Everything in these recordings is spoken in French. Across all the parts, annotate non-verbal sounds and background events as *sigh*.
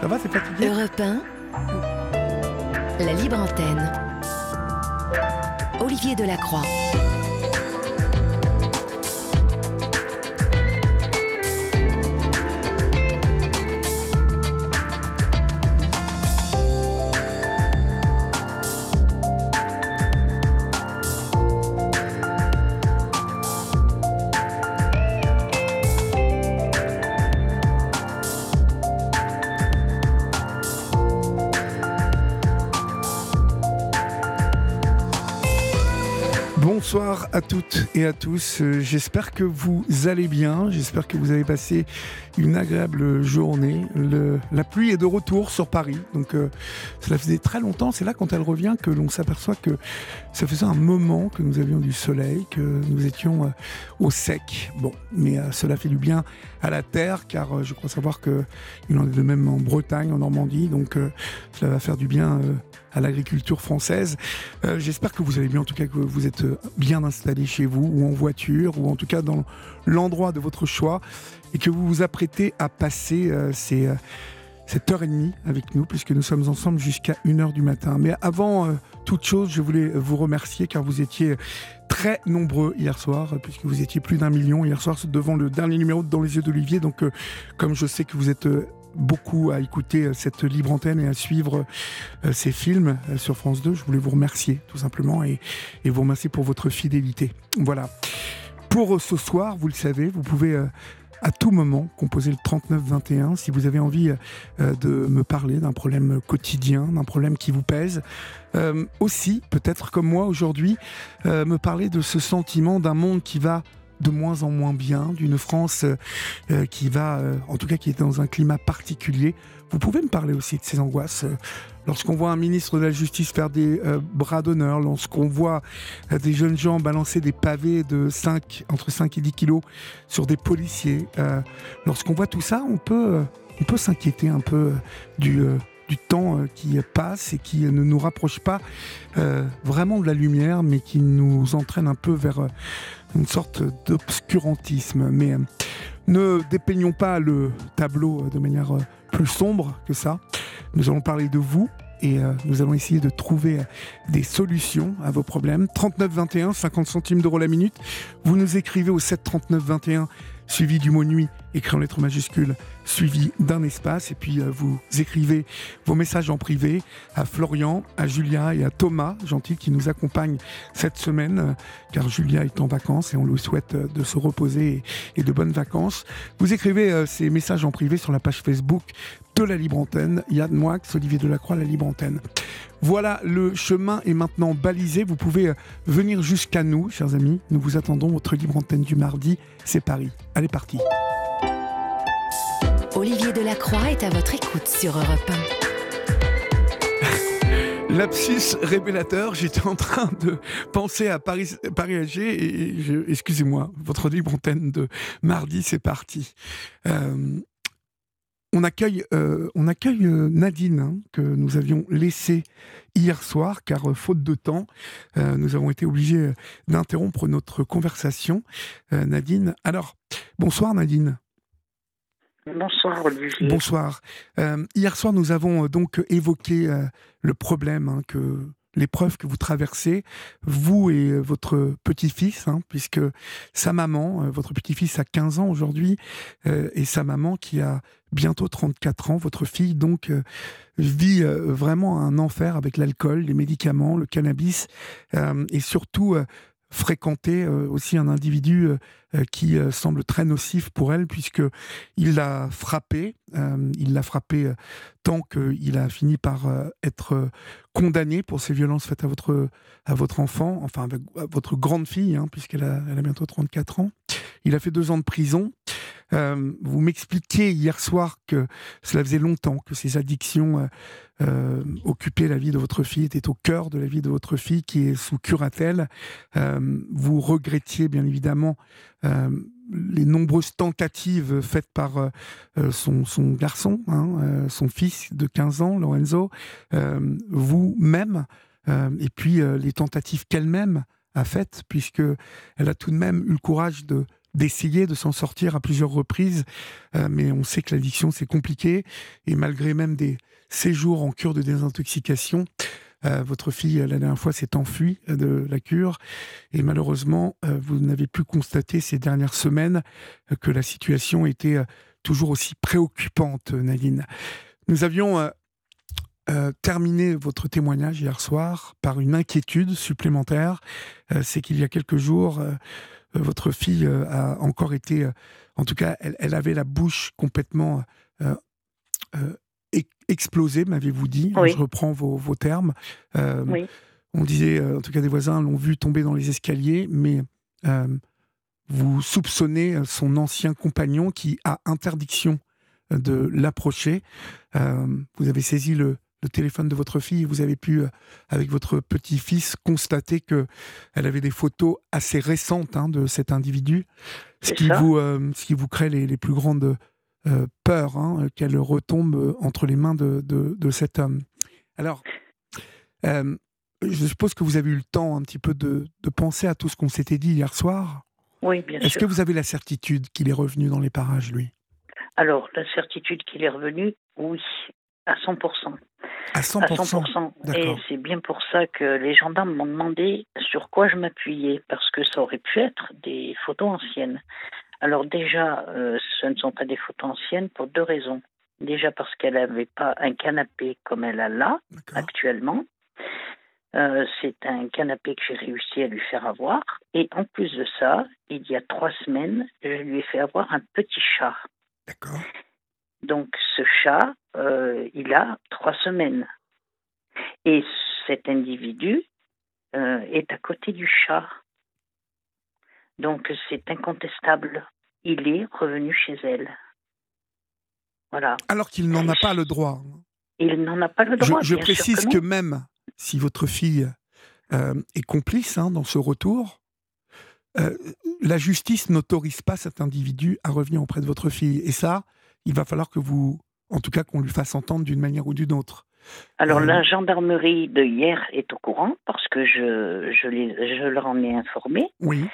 Ça va, c'est fatigué Europe 1, la libre antenne. Olivier Delacroix. Bonsoir à toutes et à tous. Euh, J'espère que vous allez bien. J'espère que vous avez passé une agréable journée. La pluie est de retour sur Paris. Donc, euh, cela faisait très longtemps. C'est là, quand elle revient, que l'on s'aperçoit que ça faisait un moment que nous avions du soleil, que nous étions euh, au sec. Bon, mais euh, cela fait du bien à la terre, car je crois savoir que il en est de même en Bretagne, en Normandie. Donc, cela va faire du bien à l'agriculture française. J'espère que vous allez bien, en tout cas que vous êtes bien installé chez vous, ou en voiture, ou en tout cas dans l'endroit de votre choix, et que vous vous apprêtez à passer euh, euh, cette heure et demie avec nous, puisque nous sommes ensemble jusqu'à 1h du matin. Mais avant euh, toute chose, je voulais vous remercier, car vous étiez très nombreux hier soir, puisque vous étiez plus d'un million hier soir devant le dernier numéro de Dans les yeux d'Olivier. Donc, comme je sais que vous êtes... beaucoup à écouter cette libre antenne et à suivre ces films sur France 2. Je voulais vous remercier tout simplement et, vous remercier pour votre fidélité. Voilà. Pour ce soir, vous le savez, vous pouvez à tout moment composer le 3921 si vous avez envie euh, de me parler d'un problème quotidien, d'un problème qui vous pèse. Euh, aussi, peut-être comme moi aujourd'hui, euh, me parler de ce sentiment d'un monde qui va de moins en moins bien, d'une France euh, euh, qui va, euh, en tout cas qui est dans un climat particulier. Vous pouvez me parler aussi de ces angoisses. Lorsqu'on voit un ministre de la Justice faire des bras d'honneur, lorsqu'on voit des jeunes gens balancer des pavés de 5, entre 5 et 10 kilos sur des policiers, lorsqu'on voit tout ça, on peut, on peut s'inquiéter un peu du, du temps qui passe et qui ne nous rapproche pas vraiment de la lumière, mais qui nous entraîne un peu vers une sorte d'obscurantisme. Mais euh, ne dépeignons pas le tableau euh, de manière euh, plus sombre que ça. Nous allons parler de vous et nous allons essayer de trouver des solutions à vos problèmes. 39 21, 50 centimes d'euros la minute. Vous nous écrivez au 7 39 21 suivi du mot nuit, écrit en lettres majuscules, suivi d'un espace. Et puis euh, vous écrivez vos messages en privé à Florian, à Julia et à Thomas, gentil, qui nous accompagnent cette semaine, euh, car Julia est en vacances et on lui souhaite euh, de se reposer et, de bonnes vacances. Vous écrivez ces messages en privé sur la page Facebook de la Libre Antenne. Yann Moix, Olivier Delacroix, la Libre Antenne. Voilà, le chemin est maintenant balisé. Vous pouvez venir jusqu'à nous, chers amis. Nous vous attendons. Votre Libre Antenne du mardi, c'est Paris. Allez, parti. Olivier Delacroix est à votre écoute sur Europe Lapsus révélateur, j'étais en train de penser à Paris, Paris et excusez-moi, votre libre antenne de mardi, c'est parti. Euh, on accueille, euh, on accueille euh, Nadine, hein, que nous avions laissée hier soir, car faute de temps, nous avons été obligés d'interrompre notre conversation. Nadine, alors, bonsoir Nadine. Bonsoir Olivier. Bonsoir. Euh, hier soir, nous avons euh, donc évoqué euh, le problème hein, que l'épreuve que vous traversez, vous et votre petit-fils, hein, puisque sa maman, votre petit-fils a 15 ans aujourd'hui, et sa maman qui a bientôt 34 ans, votre fille donc vit vraiment un enfer avec l'alcool, les médicaments, le cannabis, et surtout fréquenter euh, aussi un individu euh, euh, qui semble très nocif pour elle, puisque il l'a frappé, il l'a frappé tant qu'il a fini par être condamné pour ces violences faites à votre, à votre enfant, enfin à votre grande fille, hein, puisqu'elle a, elle a bientôt 34 ans. Il a fait deux ans de prison. Euh, vous m'expliquiez hier soir que cela faisait longtemps que ces addictions euh, euh, occupaient la vie de votre fille, étaient au cœur de la vie de votre fille qui est sous curatelle. Vous regrettiez bien évidemment les nombreuses tentatives faites par son, garçon, hein, son fils de 15 ans, Lorenzo, vous-même, et puis les tentatives qu'elle-même a faites, puisque elle a tout de même eu le courage de d'essayer de s'en sortir à plusieurs reprises, mais on sait que l'addiction c'est compliqué et malgré même des séjours en cure de désintoxication, votre fille, la dernière fois, s'est enfuie de la cure et malheureusement, vous n'avez plus constaté ces dernières semaines que la situation était toujours aussi préoccupante, Nadine. Nous avions terminé votre témoignage hier soir par une inquiétude supplémentaire. C'est qu'il y a quelques jours, votre fille a encore été, en tout cas, elle, avait la bouche complètement explosé, m'avez-vous dit. Je reprends vos, termes. Euh, on disait, euh, en tout cas, des voisins l'ont vu tomber dans les escaliers, mais euh, vous soupçonnez son ancien compagnon qui a interdiction de l'approcher. vous avez saisi le, téléphone de votre fille, vous avez pu, avec votre petit-fils, constater que elle avait des photos assez récentes hein, de cet individu, ce qui, vous, ce qui vous crée les, les plus grandes euh, peur hein, qu'elle retombe euh, entre les mains de, de, cet homme. Alors, euh, je suppose que vous avez eu le temps un petit peu de, de penser à tout ce qu'on s'était dit hier soir. Oui, bien sûr. Est-ce que vous avez la certitude qu'il est revenu dans les parages, lui? Alors, la certitude qu'il est revenu, oui, à 100%. À 100%, à 100%. Et c'est bien pour ça que les gendarmes m'ont demandé sur quoi je m'appuyais, parce que ça aurait pu être des photos anciennes. Alors déjà, euh, ce ne sont pas des photos anciennes pour deux raisons. Déjà parce qu'elle n'avait pas un canapé comme elle a là actuellement. Euh, c'est un canapé que j'ai réussi à lui faire avoir. Et en plus de ça, il y a trois semaines, je lui ai fait avoir un petit chat. D'accord. Donc ce chat, euh, il a trois semaines. Et cet individu est à côté du chat. Donc c'est incontestable. Il est revenu chez elle. Voilà. Alors qu'il n'en a pas le droit. Il n'en a pas le droit. Je, précise que, même si votre fille euh, est complice hein, dans ce retour, euh, la justice n'autorise pas cet individu à revenir auprès de votre fille. Et ça, il va falloir que vous, en tout cas, qu'on lui fasse entendre d'une manière ou d'une autre. Alors euh, la gendarmerie de hier est au courant parce que je, je, les, je leur en ai informé. Oui.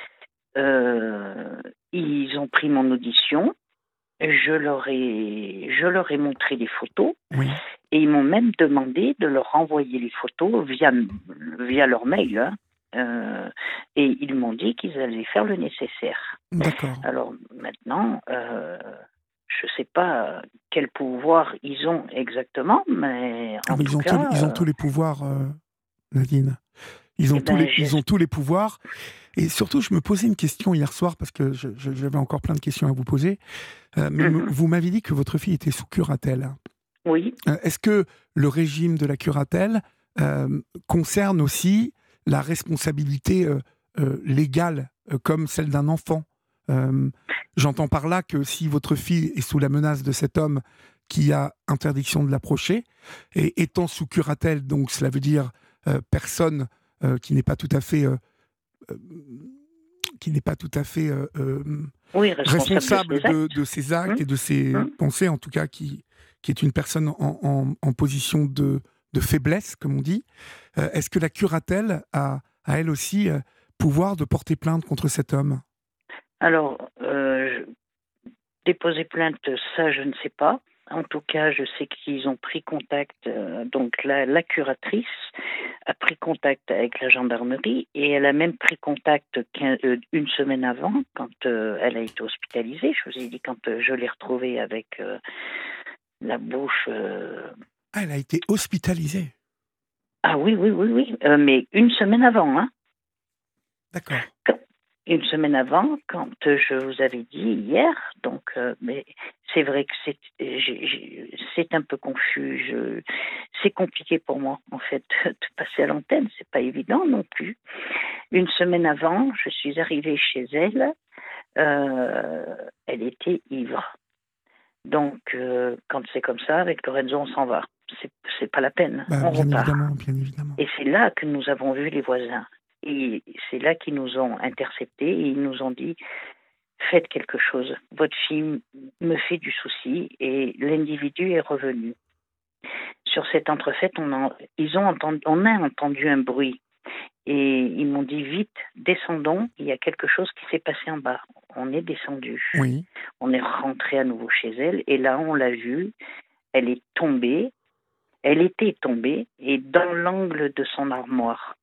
Euh, ils ont pris mon audition. Je leur ai, je leur ai montré les photos. Et ils m'ont même demandé de leur envoyer les photos via, via leur mail. Hein. Euh, et ils m'ont dit qu'ils allaient faire le nécessaire. D'accord. Alors maintenant, euh, je ne sais pas quel pouvoir ils ont exactement, mais. En ah, ils, ont cas, ils, ont tous les pouvoirs, Nadine. Ils ont, eh tous ben, les, ils ont tous les pouvoirs. Et surtout, je me posais une question hier soir, parce que j'avais encore plein de questions à vous poser. Euh, mais mhm. vous m'avez dit que votre fille était sous curatelle. Oui. Euh, est-ce que le régime de la curatelle euh, concerne aussi la responsabilité légale comme celle d'un enfant? J'entends par là que si votre fille est sous la menace de cet homme qui a interdiction de l'approcher, et étant sous curatelle, donc cela veut dire personne qui n'est pas tout à fait euh, qui n'est pas tout à fait euh, euh, responsable, de, ses actes et de ses hum. pensées, en tout cas, qui, qui est une personne en, en, position de, de, faiblesse, comme on dit. Est-ce que la curatelle a, a elle aussi pouvoir de porter plainte contre cet homme? Alors, déposer plainte, ça, je ne sais pas. En tout cas, je sais qu'ils ont pris contact, euh, donc la, curatrice a pris contact avec la gendarmerie et elle a même pris contact euh, une semaine avant quand euh, elle a été hospitalisée. Je vous ai dit quand je l'ai retrouvée avec la bouche. Ah, elle a été hospitalisée Ah oui, oui, oui, oui, mais une semaine avant. Hein. D'accord une semaine avant, quand je vous avais dit hier. Donc, euh, mais c'est vrai que c'est, c'est un peu confus. c'est compliqué pour moi, en fait, *laughs* de passer à l'antenne. C'est pas évident non plus. Une semaine avant, je suis arrivée chez elle. Euh, elle était ivre. Donc, euh, quand c'est comme ça, avec Lorenzo, on s'en va. C'est, c'est pas la peine. Bah, on bien évidemment, bien évidemment. Et c'est là que nous avons vu les voisins. Et c'est là qu'ils nous ont interceptés et ils nous ont dit faites quelque chose. Votre fille me fait du souci et l'individu est revenu. Sur cette entrefaite, on, ils ont entendu, on a entendu un bruit. Et ils m'ont dit vite, descendons, il y a quelque chose qui s'est passé en bas. On est descendu. Oui. On est rentré à nouveau chez elle et là on l'a vue. Elle est tombée. Elle était tombée et dans l'angle de son armoire.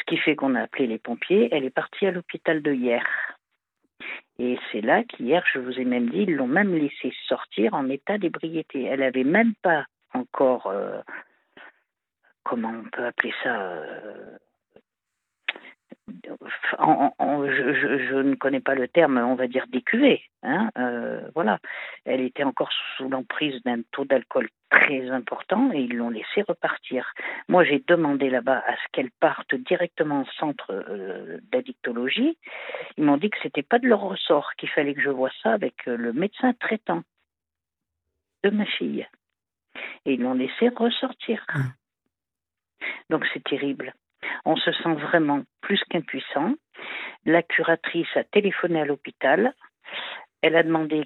Ce qui fait qu'on a appelé les pompiers. Elle est partie à l'hôpital de hier. Et c'est là qu'hier, je vous ai même dit, ils l'ont même laissé sortir en état d'ébriété. Elle n'avait même pas encore, euh, comment on peut appeler ça, euh, en, en, je, je, je, ne connais pas le terme, on va dire décuvée. Hein, euh, voilà, elle était encore sous l'emprise d'un taux d'alcool très important et ils l'ont laissé repartir. Moi, j'ai demandé là-bas à ce qu'elle parte directement au centre euh, d'addictologie. Ils m'ont dit que c'était pas de leur ressort, qu'il fallait que je voie ça avec euh, le médecin traitant de ma fille. Et ils l'ont laissé ressortir. Donc c'est terrible. On se sent vraiment plus qu'impuissant. La curatrice a téléphoné à l'hôpital. Elle a demandé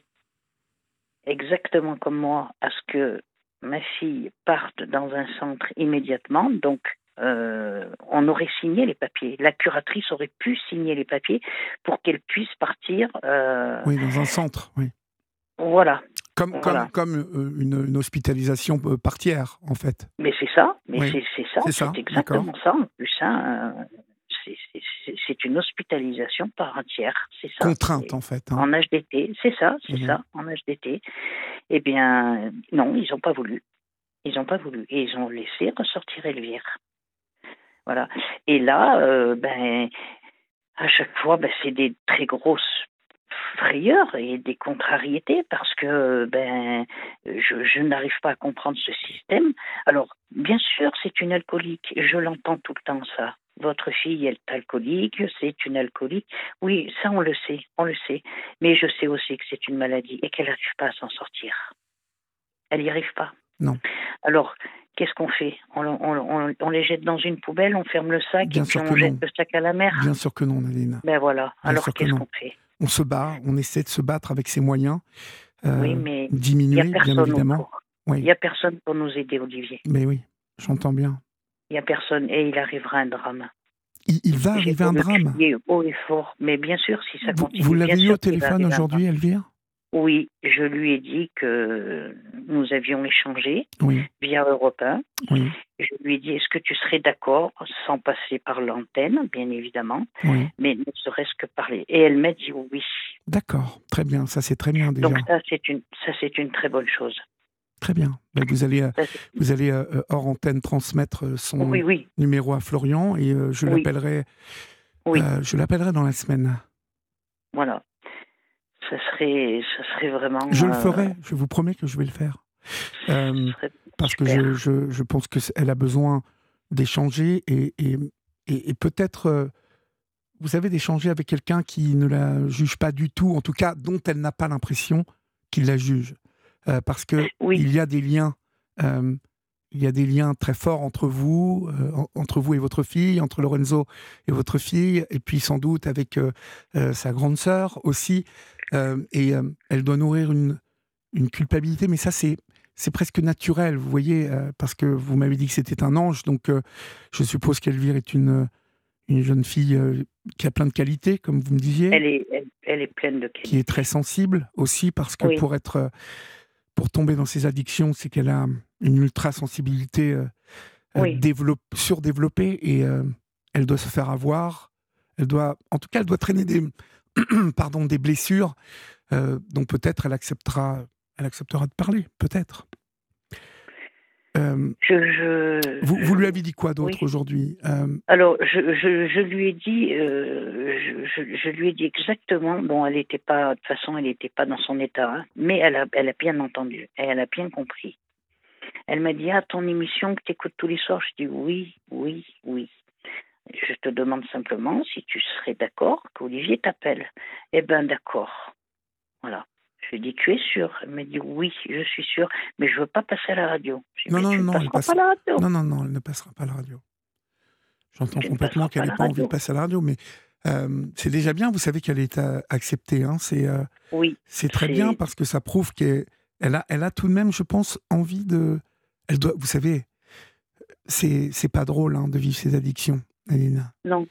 exactement comme moi à ce que ma fille parte dans un centre immédiatement. Donc, euh, on aurait signé les papiers. La curatrice aurait pu signer les papiers pour qu'elle puisse partir. Euh... Oui, dans un centre, oui. Voilà. Comme, Voilà. comme, comme euh, une, une hospitalisation euh, par tiers, en fait. Mais c'est ça, mais Oui. c'est ça, C'est exactement ça. En plus, hein, euh, c'est- une hospitalisation par un tiers, c'est ça. Contrainte, en fait. hein. En HDT, c'est ça, c'est Mhm. ça, en HDT. Eh bien, non, ils n'ont pas voulu. Ils n'ont pas voulu. Et ils ont laissé ressortir Elvire. Voilà. Et là, euh, ben, à chaque fois, ben, c'est des très grosses frayeurs et des contrariétés parce que ben je, je n'arrive pas à comprendre ce système. Alors, bien sûr, c'est une alcoolique. Je l'entends tout le temps, ça. Votre fille est alcoolique, c'est une alcoolique. Oui, ça, on le sait, on le sait. Mais je sais aussi que c'est une maladie et qu'elle n'arrive pas à s'en sortir. Elle n'y arrive pas. Non. Alors, qu'est-ce qu'on fait? On, on- on- on les jette dans une poubelle, on ferme le sac Bien et puis on jette non. le sac à la mer Bien sûr que non, Nadine. Ben voilà. Bien Alors, qu'est-ce qu'on fait? On se bat, on essaie de se battre avec ses moyens. euh, Oui, mais diminuer, bien évidemment. Il n'y a personne pour nous aider, Olivier. Mais oui, j'entends bien. Il n'y a personne et il arrivera un drame. Il, il va arriver un drame. haut et fort, mais bien sûr, si ça Vous, continue. vous l'avez eu au téléphone aujourd'hui. Elvire? Oui, je lui ai dit que nous avions échangé Oui, via Europe 1. oui, Je lui ai dit, est-ce que tu serais d'accord, sans passer par l'antenne, bien évidemment, oui. mais ne serait-ce que parler Et elle m'a dit oui. D'accord, très bien. Ça, c'est très bien déjà. Donc ça, c'est une, ça, c'est une très bonne chose. Très bien. Ben, vous allez, euh, Ça, vous allez euh, euh, hors antenne transmettre son Oui, oui, numéro à Florian et euh, je l'appellerai. Oui. euh, je l'appellerai dans la semaine. voilà. Ça serait, ça serait vraiment. Je le euh, ferai. Je vous promets que je vais le faire. Euh, parce que je, je, je pense qu'elle a besoin d'échanger et, et, et, et peut-être, euh, vous savez, d'échanger avec quelqu'un qui ne la juge pas du tout, en tout cas dont elle n'a pas l'impression qu'il la juge. Euh, parce que Oui. il y a des liens. euh, il y a des liens très forts entre vous, euh, en- entre vous et votre fille, entre Lorenzo et votre fille, et puis sans doute avec sa grande sœur aussi. Euh, et euh, elle doit nourrir une, une culpabilité, mais ça c'est c'est presque naturel, vous voyez, euh, parce que vous m'avez dit que c'était un ange, donc euh, je suppose qu'Elvire est une, une jeune fille euh, qui a plein de qualités, comme vous me disiez, Elle est, elle, elle est pleine de qui qualités. est très sensible aussi, parce que Oui. pour être, pour tomber dans ses addictions, c'est qu'elle a une ultra sensibilité Oui. surdéveloppée et elle doit se faire avoir. Elle doit, en tout cas, elle doit traîner des, *clears throat* pardon, des blessures euh, dont peut-être elle acceptera, elle acceptera de parler, peut-être. Euh, Je, je, vous, vous lui avez dit quoi d'autre oui. aujourd'hui Euh, Alors, je, je, lui ai dit, euh, je lui ai dit exactement. Bon, elle n'était pas, de toute façon, elle n'était pas dans son état, hein, mais elle a, elle a bien entendu, et elle a bien compris. Elle m'a dit, ah, ton émission que tu écoutes tous les soirs. Je dis oui, oui, oui. Je te demande simplement si tu serais d'accord qu'Olivier t'appelle. Eh ben, d'accord. Voilà. Je lui ai dit, tu es sûr Elle m'a dit, oui, je suis sûr, mais je veux pas passer à la radio. Dit, Non, non, tu non, ne elle passe- pas à la radio. Non, non, non, elle ne passera pas à la radio. J'entends ne complètement qu'elle n'ait pas envie de passer à la radio, mais euh, c'est déjà bien. Vous savez qu'elle est euh, acceptée. Hein, c'est euh, Oui, c'est très bien parce que ça prouve qu'elle elle a, elle a tout de même, je pense, envie de. Elle doit, vous savez, c'est c'est pas drôle hein, de vivre ses addictions. Non.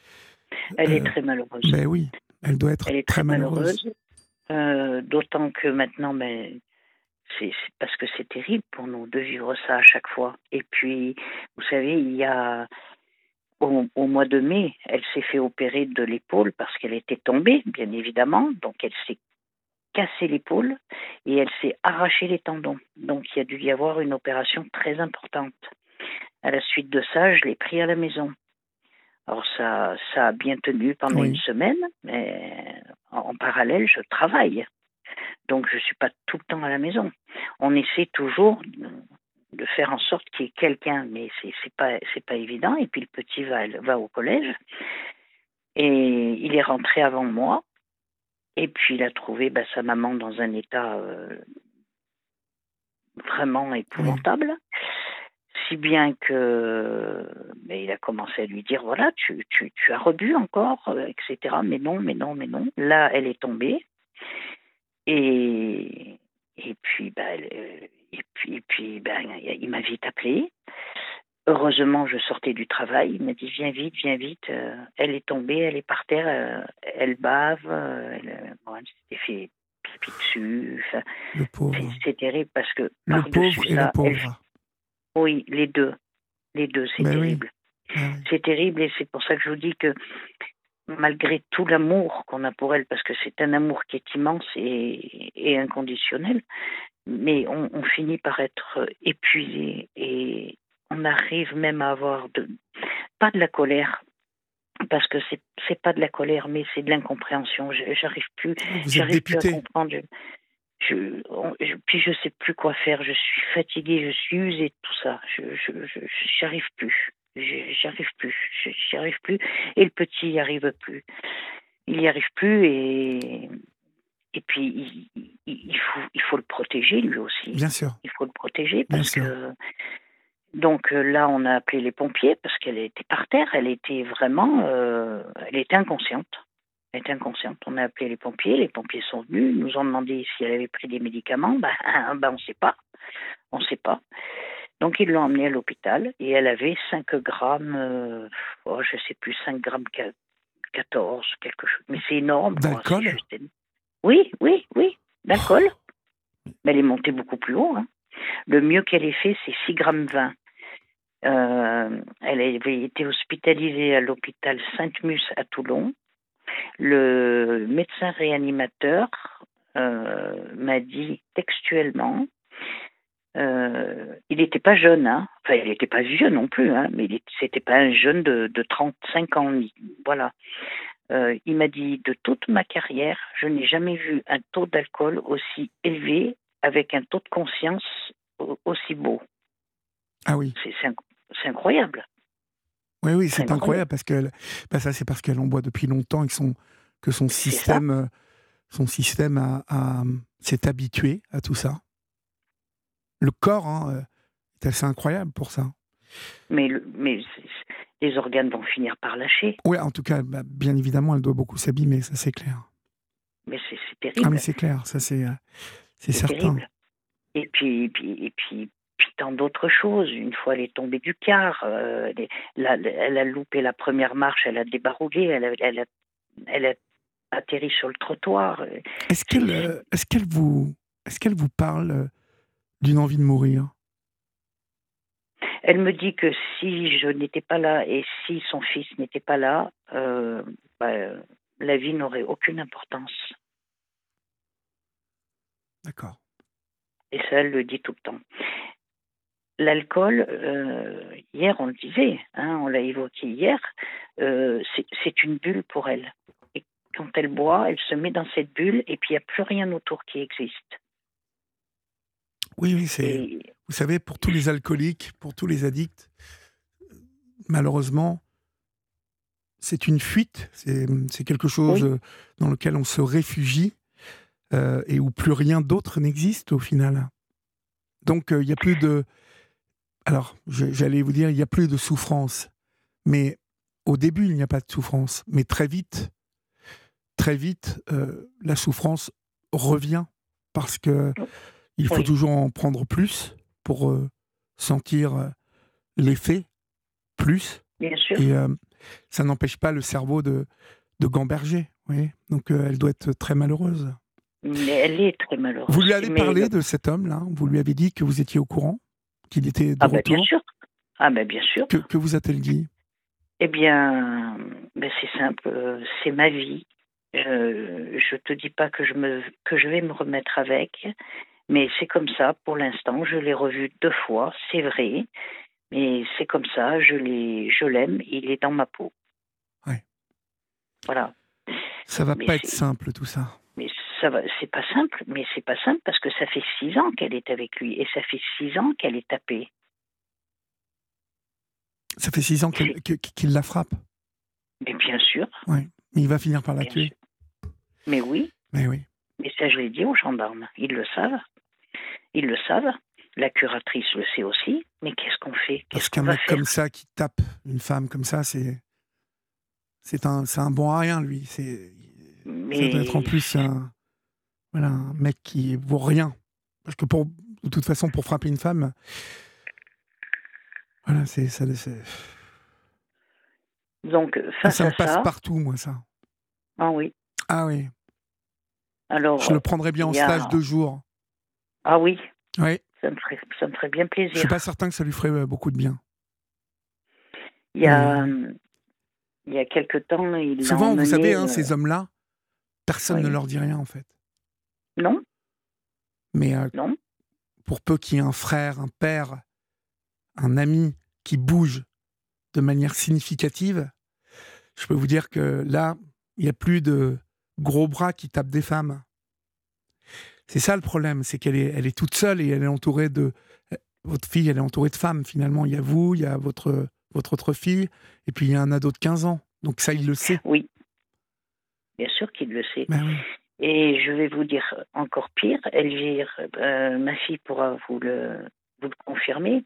Elle est très malheureuse. Ben oui, elle doit être Elle est très, très malheureuse. malheureuse. D'autant que maintenant, mais c'est c'est parce que c'est terrible pour nous de vivre ça à chaque fois. Et puis, vous savez, il y a au, au mois de mai, elle s'est fait opérer de l'épaule parce qu'elle était tombée, bien évidemment. Donc, elle s'est cassé l'épaule et elle s'est arraché les tendons. Donc, il y a dû y avoir une opération très importante. À la suite de ça, je l'ai pris à la maison. Alors, ça, ça a bien tenu pendant Oui. une semaine, mais en, parallèle, je travaille. Donc, je ne suis pas tout le temps à la maison. On essaie toujours de- faire en sorte qu'il y ait quelqu'un, mais c'est c'est pas pas évident. Et puis le petit va va au collège et il est rentré avant moi. Et puis il a trouvé bah, sa maman dans un état euh, vraiment épouvantable, si bien que mais il a commencé à lui dire voilà tu tu, tu as rebu encore euh, etc. Mais non mais non mais non. Là elle est tombée et et puis bah, euh, et puis, et puis ben, il m'a vite appelé. Heureusement, je sortais du travail. Il m'a dit Viens vite, viens vite. Euh, elle est tombée, elle est par terre, euh, elle bave. euh, elle, bon, elle s'était fait pipi dessus. Enfin, c'est- terrible parce que. Le pauvre et ça, pauvre. Oui, les deux. Les deux, c'est Ben terrible. Oui. C'est terrible et c'est pour ça que je vous dis que malgré tout l'amour qu'on a pour elle, parce que c'est un amour qui est immense et, et inconditionnel, mais on, on finit par être épuisé et on arrive même à avoir de, pas de la colère, parce que c'est c'est pas de la colère, mais c'est de l'incompréhension. J'arrive plus, Vous j'arrive plus à comprendre. Je, je, puis je sais plus quoi faire. Je suis fatiguée, je suis usée de tout ça. Je, je, je, j'y arrive plus. Je- J'y arrive plus. Je- J'y arrive plus. Et le petit y arrive plus. Il y arrive plus et et puis il, faut il faut le protéger lui aussi. Bien sûr. Il faut le protéger Bien sûr. donc euh, là on a appelé les pompiers parce qu'elle était par terre. Elle était vraiment euh, elle était inconsciente. Elle était inconsciente. On a appelé les pompiers. Les pompiers sont venus. Ils nous ont demandé si elle avait pris des médicaments. Ben, *laughs* ben on ne sait pas. On ne sait pas. Donc ils l'ont emmenée à l'hôpital et elle avait 5 grammes, euh, oh, je sais plus, 5 grammes qua- 14, quelque chose. Mais c'est énorme. D'alcool juste. Oui, oui, oui, d'alcool. Mais elle est montée beaucoup plus haut. hein. Le mieux qu'elle ait fait, c'est 6 grammes 20. Euh, elle avait été hospitalisée à l'hôpital Sainte-Mus à Toulon. Le médecin réanimateur euh, m'a dit textuellement euh, il n'était pas jeune, hein. enfin il n'était pas vieux non plus, hein, mais c'était pas un jeune de, de 35 ans, ni- voilà. Euh, il m'a dit de toute ma carrière, je n'ai jamais vu un taux d'alcool aussi élevé avec un taux de conscience au- aussi beau. Ah oui. C'est incroyable. Oui, oui, C'est incroyable. parce que bah, ça, c'est parce qu'elle en boit depuis longtemps et que son, que son système, euh, son système a- a- s'est habitué à tout ça. Le corps hein, euh, est assez incroyable pour ça. Mais, le- mais les organes vont finir par lâcher. Oui, en tout cas, bah, bien évidemment, elle doit beaucoup s'abîmer, ça c'est clair. Mais c'est terrible. Ah, mais c'est clair, ça c'est euh, C'est certain. terrible. Et puis, et puis, et puis, puis tant d'autres choses. Une fois, elle est tombée du car. euh, elle, est- la- la- elle a loupé la première marche. Elle a débaroulé. Elle a, elle a, elle a atterri sur le trottoir. Est-ce qu'elle euh, est-ce qu'elle vous, est qu'elle vous parle euh, d'une envie de mourir? Elle me dit que si je n'étais pas là et si son fils n'était pas là, euh, bah, la vie n'aurait aucune importance. D'accord. Et ça, elle le dit tout le temps. L'alcool, euh, hier on le disait, hein, on l'a évoqué hier, euh, c'est- une bulle pour elle. Et quand elle boit, elle se met dans cette bulle et puis il n'y a plus rien autour qui existe. Oui, oui, c'est. Et Vous savez, pour tous les alcooliques, pour tous les addicts, malheureusement, c'est une fuite, c'est quelque chose Oui. euh, dans lequel on se réfugie euh, et où plus rien d'autre n'existe au final. Donc euh, il n'y a plus de... Alors, j'allais vous dire, il n'y a plus de souffrance, mais au début, il n'y a pas de souffrance, mais très vite, très vite, euh, la souffrance revient parce que il faut Oui. toujours en prendre plus pour euh, sentir euh, l'effet plus. bien sûr, Et, euh, ça n'empêche pas le cerveau de, de gamberger. Oui. Donc elle doit être très malheureuse. Mais elle est très malheureuse. Vous lui avez parlé de cet homme-là Vous lui avez dit que vous étiez au courant Qu'il était de ah retour ben Bien sûr. Ah ben bien sûr. Que, que vous a-t-elle dit Eh bien, ben c'est simple, c'est ma vie. Je, je te dis pas que je, me, que je vais me remettre avec, mais c'est comme ça pour l'instant. Je l'ai revu deux fois, c'est vrai, mais c'est comme ça. Je je l'aime. Il est dans ma peau. Ouais. Voilà. Ça va pas être simple tout ça. Mais ça va, c'est pas simple. Mais c'est pas simple parce que ça fait six ans qu'elle est avec lui et ça fait six ans qu'elle est tapée. Ça fait six ans qu'il la frappe. Mais bien sûr. Oui. Mais il va finir par la tuer. Mais oui. Mais oui. Mais ça, je l'ai dit aux gendarmes. Ils le savent. Ils le savent. La curatrice le sait aussi. Mais qu'est-ce qu'on fait? Parce qu'un mec comme ça qui tape une femme comme ça, c'est c'est un, un bon à rien, lui. C'est mais... Ça doit être en plus un, voilà, un mec qui vaut rien. Parce que pour, de toute façon, pour frapper une femme, voilà, c'est ça. Donc, face ça, ça me passe partout, moi, ça. Ah oui. Ah oui. Alors, je le prendrais bien en stage de jour. Ah oui. Oui. Ça me, ferait, ça me ferait bien plaisir. Je suis pas certain que ça lui ferait euh, beaucoup de bien. Il y a, euh, il y a quelque temps, il Souvent, vous savez, hein, euh, ces hommes-là, personne ne leur dit rien, en fait. Non. Mais non. pour peu qu'il y ait un frère, un père, un ami qui bouge de manière significative, je peux vous dire que là, il n'y a plus de gros bras qui tapent des femmes. C'est ça le problème, c'est qu'elle est, elle est toute seule et elle est entourée de. Votre fille, elle est entourée de femmes finalement. Il y a vous, il y a votre, votre autre fille, et puis il y a un ado de 15 ans. Donc ça, il le sait. Oui. Bien sûr qu'il le sait. Ben oui. Et je vais vous dire encore pire, Elvire, euh, ma fille pourra vous le, vous le confirmer.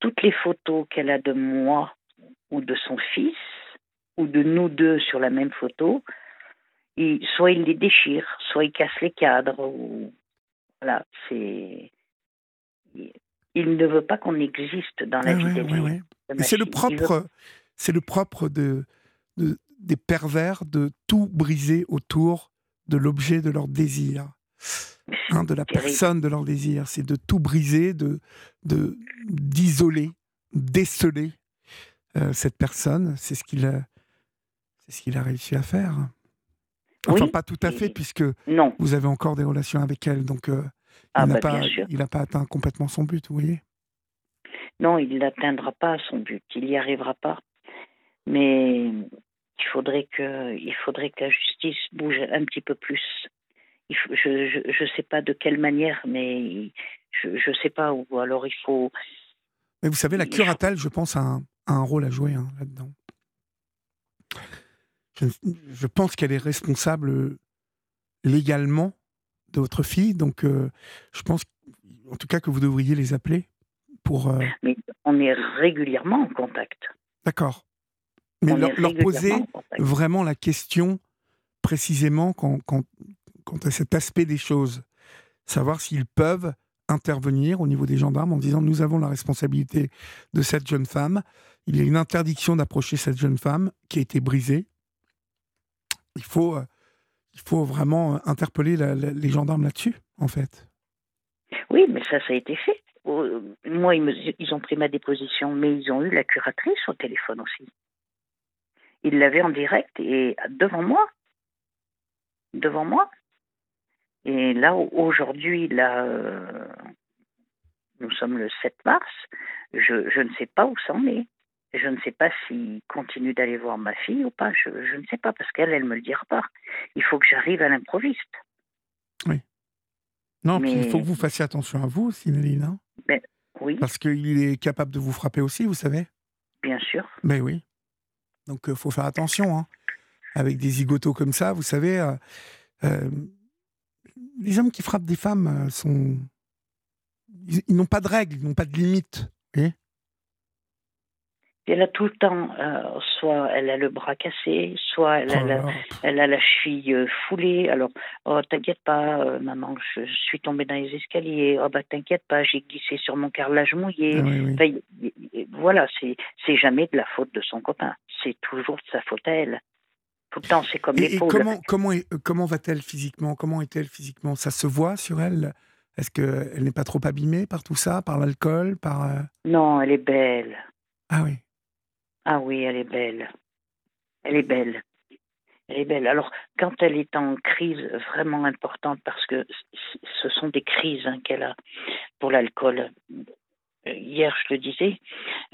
Toutes les photos qu'elle a de moi ou de son fils, ou de nous deux sur la même photo, soit il les déchire, soit il casse les cadres. Ou... Voilà, c'est. Il ne veut pas qu'on existe dans la vie oui, C'est le propre, c'est le propre de, de, des pervers de tout briser autour de l'objet de leur désir, hein, de la personne de leur désir. C'est de tout briser, de d'isoler, déceler euh, cette personne. C'est ce qu'il a, c'est ce qu'il a réussi à faire. Enfin, pas tout à fait, puisque non. vous avez encore des relations avec elle, donc euh, ah, il n'a bah, pas, il n'a pas atteint complètement son but, vous voyez. Non, il n'atteindra pas son but, il n'y arrivera pas. Mais il faudrait que, il faudrait que la justice bouge un petit peu plus. je ne sais pas de quelle manière, mais je ne sais pas où. Alors il faut. Mais vous savez, la curatelle, je pense, a un, un rôle à jouer hein, là-dedans. Je, pense qu'elle est responsable légalement de votre fille, donc euh, je pense en tout cas que vous devriez les appeler pour. Euh, Mais on est régulièrement en contact. D'accord. Mais leur, poser vraiment la question précisément quant, à cet aspect des choses. Savoir s'ils peuvent intervenir au niveau des gendarmes en disant nous avons la responsabilité de cette jeune femme. Il y a une interdiction d'approcher cette jeune femme qui a été brisée. Il faut, euh, il faut vraiment interpeller les gendarmes là-dessus, en fait. Oui, mais ça, ça a été fait. Moi, ils, ils ont pris ma déposition, mais ils ont eu la curatrice au téléphone aussi. Il l'avait en direct et devant moi. Devant moi. Et là, aujourd'hui, là, euh, nous sommes le 7 mars, je, je ne sais pas où c'en est. Je ne sais pas s'il continue d'aller voir ma fille ou pas. Je, je, ne sais pas, parce qu'elle, elle ne me le dira pas. Il faut que j'arrive à l'improviste. Oui. Non, Mais... il faut que vous fassiez attention à vous aussi. Hein. ben, oui. Parce qu'il est capable de vous frapper aussi, vous savez? Bien sûr. Mais ben oui. Donc, il euh, faut faire attention. Hein. Avec des zigotos comme ça, vous savez, euh, euh, les hommes qui frappent des femmes sont. Ils, n'ont pas de règles, ils n'ont pas de limites. Elle a tout le temps, soit elle a le bras cassé, soit elle, a, la, Oh, elle a la cheville foulée. Alors, oh, t'inquiète pas, maman, je, suis tombée dans les escaliers. Oh, bah, t'inquiète pas, j'ai glissé sur mon carrelage mouillé. Ah oui, oui. Enfin, voilà, c'est, jamais de la faute de son copain. c'est toujours de sa faute à elle. Tout le temps, c'est comme Et, et l'épaule. comment, comment, euh, comment va-t-elle physiquement? Comment est-elle physiquement? Ça se voit sur elle? Est-ce qu'elle n'est pas trop abîmée par tout ça Par l'alcool par, euh, Non, elle est belle. Ah oui. Ah oui, elle est belle. Elle est belle. Elle est belle. Alors, quand elle est en crise vraiment importante, parce que ce sont des crises hein, qu'elle a pour l'alcool. Euh, Hier, je le disais,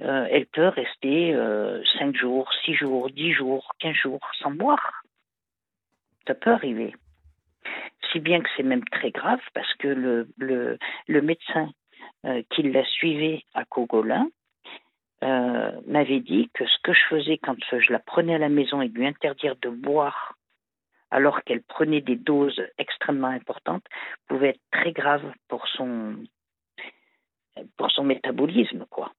euh, elle peut rester euh, 5 jours, 6 jours, 10 jours, 15 jours sans boire. Ça peut arriver. Si bien que c'est même très grave parce que le, le, le médecin euh, qui la suivait à Cogolin euh, m'avait dit que ce que je faisais quand je la prenais à la maison et lui interdire de boire alors qu'elle prenait des doses extrêmement importantes pouvait être très grave pour son pour son métabolisme quoi.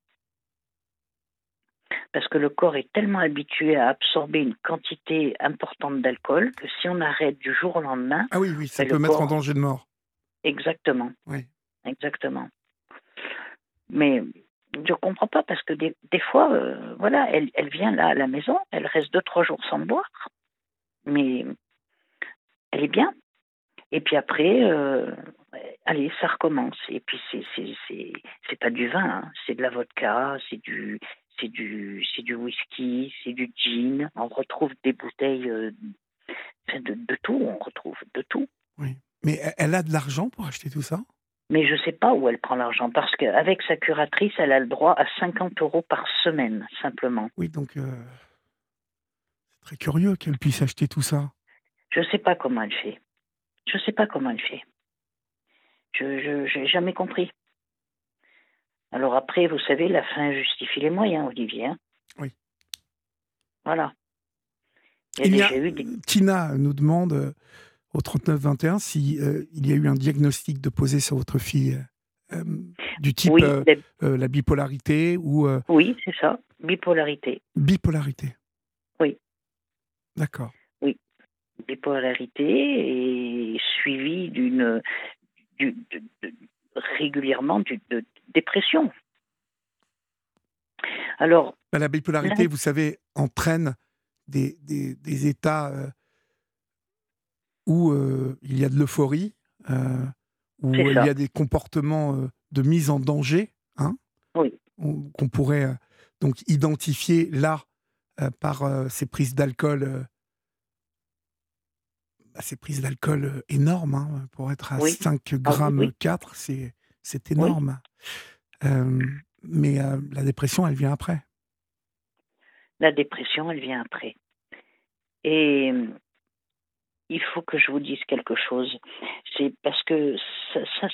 Parce que le corps est tellement habitué à absorber une quantité importante d'alcool que si on arrête du jour au lendemain, Ah oui, oui, ça peut mettre en danger de mort. exactement. Oui. Exactement. Mais je comprends pas parce que des, fois, euh, voilà, elle, vient là à la maison, elle reste deux, trois jours sans boire, mais elle est bien. Et puis après, euh, allez, ça recommence. Et puis c'est c'est pas du vin, hein, c'est de la vodka, c'est du c'est du c'est du whisky, c'est du gin. On retrouve des bouteilles euh, de, de tout, on retrouve de tout. Mais elle- elle a de l'argent pour acheter tout ça? Mais je ne sais pas où elle prend l'argent parce qu'avec sa curatrice, elle a le droit à 50 euros par semaine, simplement. Oui, donc euh, c'est très curieux qu'elle puisse acheter tout ça. Je ne sais pas comment elle fait. Je ne sais pas comment elle fait. Je n'ai jamais compris. Alors après, vous savez, la fin justifie les moyens, Olivier. hein. Oui. Voilà. Il y a Il y a- déjà eu des... Tina nous demande euh, au 3921 si euh, il y a eu un diagnostic de poser sur votre fille euh, du type Oui, euh, la bipolarité ou oui c'est ça. Bipolarité. bipolarité. Oui. D'accord. bipolarité et suivi d'une du- de- de- régulièrement de dépression. Alors, Bah, la bipolarité, Là- vous savez, entraîne des, des, des états où euh, il y a de l'euphorie, euh, où il y a des comportements euh, de mise en danger, hein, Oui. on- qu'on pourrait donc identifier là par ces prises d'alcool. bah, ces prises d'alcool énormes, hein, pour être à Oui. 5 Ah oui, grammes oui. 4, c'est énorme. Euh, mais euh, la dépression, elle vient après. la dépression, elle vient après. Et il faut que je vous dise quelque chose. C'est parce que ça,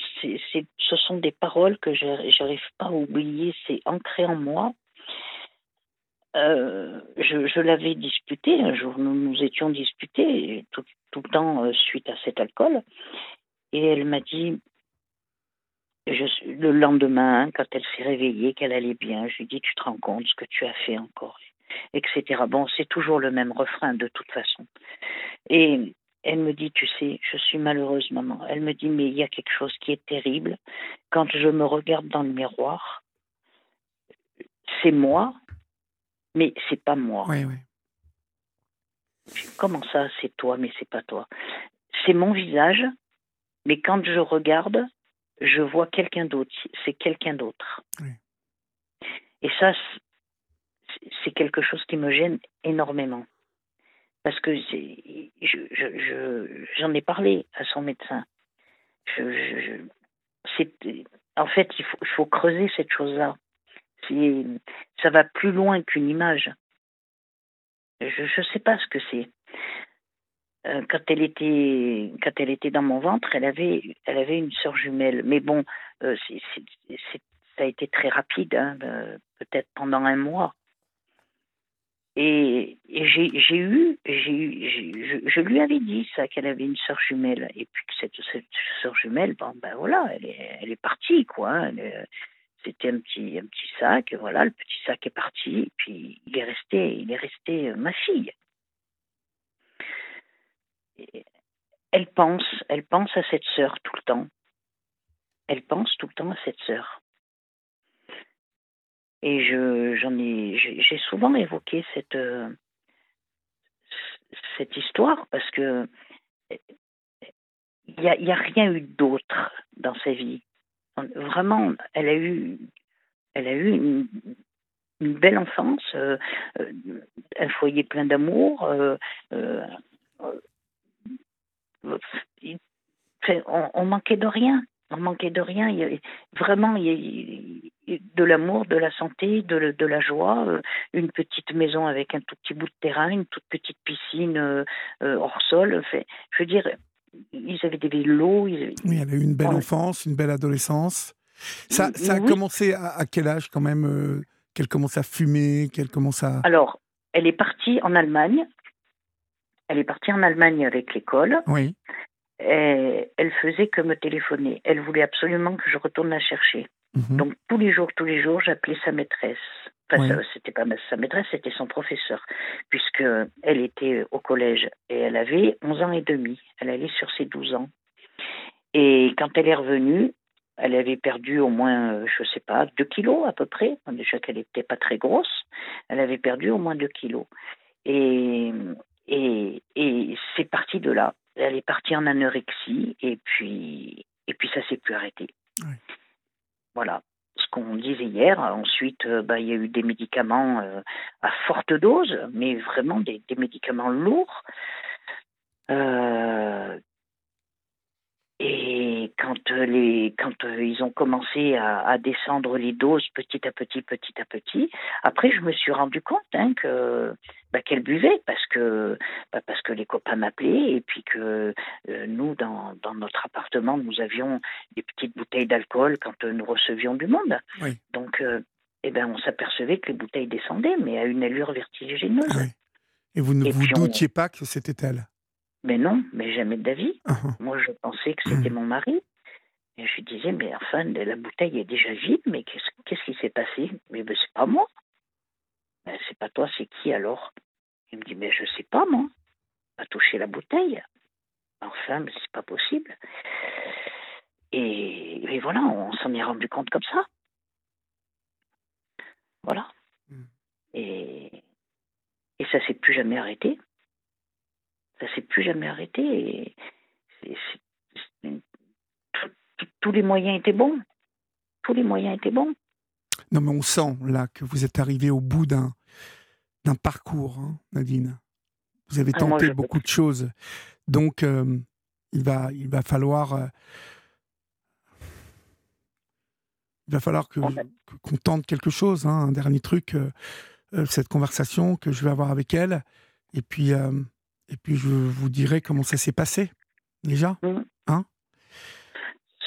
ce sont des paroles que je n'arrive pas à oublier. C'est ancré en moi. Euh, je l'avais disputé un jour. Nous nous étions disputés tout, le temps euh, suite à cet alcool. Et elle m'a dit, le lendemain, quand elle s'est réveillée, qu'elle allait bien, je lui ai dit, tu te rends compte ce que tu as fait encore etc. Bon, c'est toujours le même refrain de toute façon. Et elle me dit, tu sais, je suis malheureuse, maman. Elle me dit, mais il y a quelque chose qui est terrible. Quand je me regarde dans le miroir, c'est moi, mais c'est pas moi. Oui, oui. Comment ça, c'est toi, mais c'est pas toi? C'est mon visage, mais quand je regarde, je vois quelqu'un d'autre. C'est quelqu'un d'autre. Oui. Et ça, c'est- c'est quelque chose qui me gêne énormément. Parce que c'est- je- je- j'en ai parlé à son médecin. En fait, il faut, creuser cette chose-là. Ça va plus loin qu'une image. Je ne sais pas ce que c'est. Euh, quand elle était quand elle était dans mon ventre, elle avait elle avait une sœur jumelle. Mais bon, euh, ça a été très rapide, hein, euh, peut-être pendant un mois. Et, j'ai eu, je, je lui avais dit ça qu'elle avait une sœur jumelle et puis que cette, sœur jumelle, bon ben voilà, elle est partie quoi. hein, C'était un petit un petit sac, voilà, le petit sac est parti et puis il est resté il est resté euh, ma fille. Elle pense, elle pense à cette sœur tout le temps. Elle pense tout le temps à cette sœur. Et je, j'en ai, j'ai souvent évoqué cette, cette histoire parce que il n'y a, a rien eu d'autre dans sa vie. Vraiment, elle a eu, elle a eu une, belle enfance, euh, euh, un foyer plein d'amour. Euh, on, manquait de rien. On manquait de rien. Il vraiment, il y a, de l'amour, de la santé, de, de, la joie, une petite maison avec un tout petit bout de terrain, une toute petite piscine hors sol. je veux dire, ils avaient des vélos. Oui, elle a eu une belle enfance, une belle adolescence. Ça, ça a commencé à, à, quel âge quand même qu'elle commence à fumer, qu'elle commence à... Alors, elle est partie en Allemagne. Elle est partie en Allemagne avec l'école. Oui. Et elle faisait que me téléphoner. Elle voulait absolument que je retourne la chercher. Mhm. Donc tous les jours, tous les jours, j'appelais sa maîtresse. Enfin, c'était pas sa maîtresse, c'était son professeur, puisque elle était au collège et elle avait 11 ans et demi. Elle allait sur ses 12 ans. Et quand elle est revenue, elle avait perdu au moins, euh, je ne sais pas, 2 kilos à peu près. Déjà qu'elle n'était pas très grosse, elle avait perdu au moins 2 kilos. Et, et, et c'est parti de là. Elle est partie en anorexie et puis, et puis ça s'est plus arrêté. Voilà ce qu'on disait hier. Ensuite, euh, bah, il y a eu des médicaments euh, à forte dose, mais vraiment des, des médicaments lourds. Euh, et quand, euh, les, quand euh, ils ont commencé à, descendre les doses petit à petit, petit à petit, après je me suis rendu compte hein, que bah, qu'elle buvait parce que bah, parce que les copains m'appelaient et puis que euh, nous dans, dans, notre appartement nous avions des petites bouteilles d'alcool quand nous recevions du monde. Donc eh ben on s'apercevait que les bouteilles descendaient mais à une allure vertigineuse. Ah et vous ne vous doutiez pas que c'était elle mais non, mais jamais d'avis. Uh-huh. Moi, je pensais que c'était mon mari. Et je lui disais, mais enfin, la bouteille est déjà vide, mais qu'est-ce qui s'est passé? Mais ben, c'est pas moi. Ben, c'est pas toi, c'est qui alors? Il me dit, mais je sais pas, moi. A touché la bouteille. Enfin, mais c'est pas possible. Et, et voilà, on s'en est rendu compte comme ça. Voilà. Hmm. Et, et ça s'est plus jamais arrêté ça s'est plus jamais arrêté. tous les moyens étaient bons. Tous les moyens étaient bons. Non, mais on sent là que vous êtes arrivé au bout d'un d'un parcours, hein, Nadine. Vous avez ah, tenté beaucoup de choses. Donc, euh, il, va, il va falloir. Euh, il va falloir que, qu'on tente quelque chose, hein, un dernier truc, euh, cette conversation que je vais avoir avec elle. Et puis, et puis je vous dirai comment ça s'est passé, déjà. Mmh. Hein?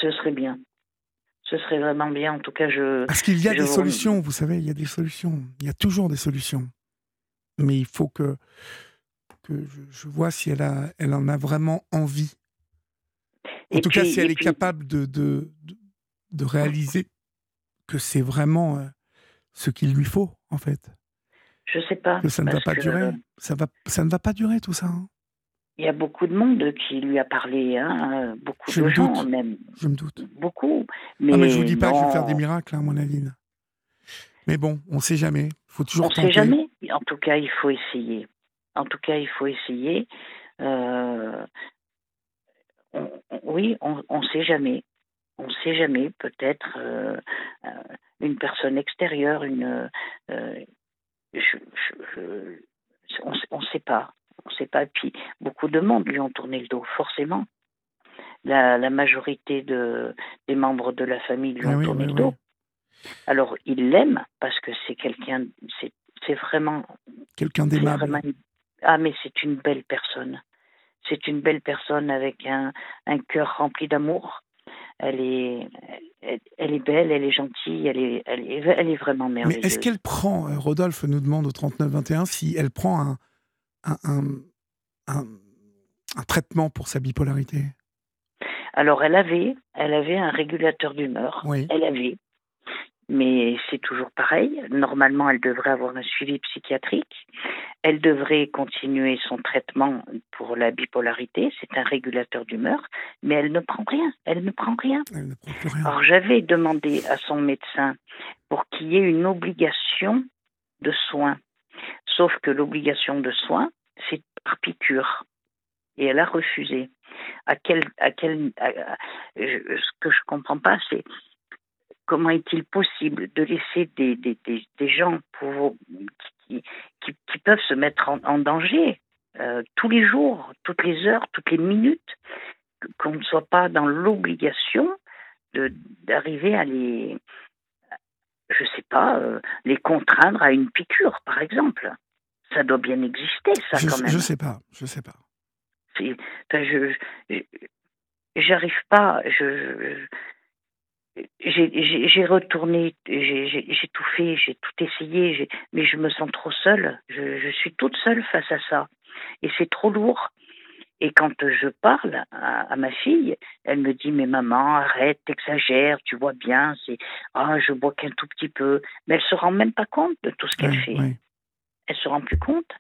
Ce serait bien. Ce serait vraiment bien. En tout cas, je. Parce qu'il y a des solutions, vous savez, il y a des solutions. Il y a toujours des solutions. Mais il faut que, que je, vois si elle, a, elle en a vraiment envie. En tout cas, si elle est capable de, de, de, réaliser que c'est vraiment euh, ce qu'il lui faut, en fait. Je sais pas. Que ça ne va pas durer. Ça, va, ça ne va pas durer tout ça. Hein. Il y a beaucoup de monde qui lui a parlé, hein, beaucoup de gens même. Je me doute. Beaucoup. Mais, mais je vous dis pas que je vais faire des miracles, hein, mon avis. Mais bon, on ne sait jamais. Il faut toujours on ne sait jamais. En tout cas, il faut essayer. En tout cas, il faut essayer. Euh, oui, on ne sait jamais. On ne sait jamais. Peut-être euh, euh, une personne extérieure, une, on ne sait pas. On sait pas. Puis beaucoup de monde lui ont tourné le dos, forcément. La, majorité de, des membres de la famille lui ah ont tourné le dos. Alors, il l'aime parce que c'est quelqu'un, c'est vraiment. Quelqu'un d'aimable. Ah, mais c'est une belle personne. C'est une belle personne avec un, un cœur rempli d'amour elle est, elle, est belle, elle est gentille, elle est, elle est, elle est vraiment merveilleuse. Mais est-ce qu'elle prend, euh, Rodolphe nous demande au 39-21, si elle prend un, un, un, un, traitement pour sa bipolarité? Alors, elle avait, elle avait un régulateur d'humeur. Oui. Elle avait. Mais c'est toujours pareil. Normalement, elle devrait avoir un suivi psychiatrique. Elle devrait continuer son traitement pour la bipolarité. C'est un régulateur d'humeur, mais elle ne prend rien. Elle ne prend rien. Elle ne prend plus rien. Alors, j'avais demandé à son médecin pour qu'il y ait une obligation de soins. Sauf que l'obligation de soins, c'est par piqûre. Et elle a refusé. À quel, à quel, à- je- ce que je comprends pas, c'est comment est-il possible de laisser des, des, des, des gens pour, qui, qui, qui peuvent se mettre en, en danger euh, tous les jours, toutes les heures, toutes les minutes, qu'on ne soit pas dans l'obligation d'arriver à les, je sais pas, euh, les contraindre à une piqûre, par exemple. Ça doit bien exister, ça, je, quand même. je sais pas, je sais pas. Enfin, je, je- j'arrive pas. Je, je- j'ai, retourné, j'ai, tout fait, j'ai tout essayé, mais je me sens trop seule. Je, je suis toute seule face à ça, et c'est trop lourd. Et quand je parle à, à ma fille, elle me dit mais maman arrête, t'exagères, tu vois bien, c'est ah je bois qu'un tout petit peu, mais elle se rend même pas compte de tout ce qu'elle fait elle se rend plus compte.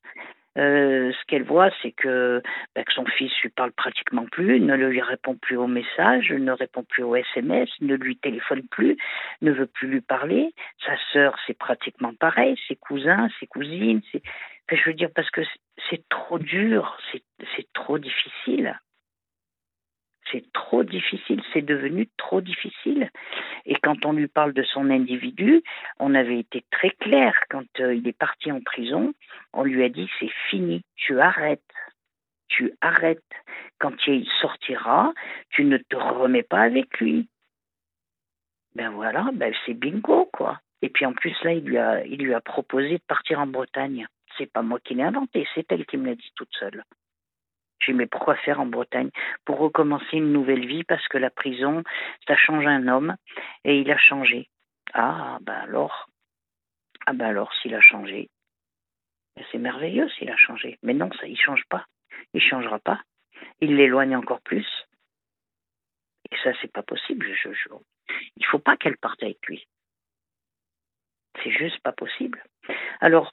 Euh, ce qu'elle voit, c'est que, bah, que son fils lui parle pratiquement plus, ne lui répond plus aux messages, ne répond plus aux SMS, ne lui téléphone plus, ne veut plus lui parler. Sa sœur, c'est pratiquement pareil, ses cousins, ses cousines. Enfin, je veux dire, parce que c'est- trop dur, c'est trop difficile. C'est trop difficile, c'est devenu trop difficile. Et quand on lui parle de son individu, on avait été très clair quand euh, il est parti en prison. On lui a dit c'est fini, tu arrêtes, tu arrêtes. Quand il sortira, tu ne te remets pas avec lui. Ben voilà, ben c'est bingo quoi. Et puis en plus là, il lui a, proposé de partir en Bretagne. C'est pas moi qui l'ai inventé, c'est elle qui me l'a dit toute seule. J'ai dit mais pourquoi faire en Bretagne Pour recommencer une nouvelle vie parce que la prison, ça change un homme et il a changé. Ah ben alors, ah ben alors s'il a changé, ben c'est merveilleux s'il a changé. Mais non, ça il change pas, il changera pas. Il l'éloigne encore plus. Et ça c'est pas possible. Je, je, il faut pas qu'elle parte avec lui. C'est juste pas possible. Alors,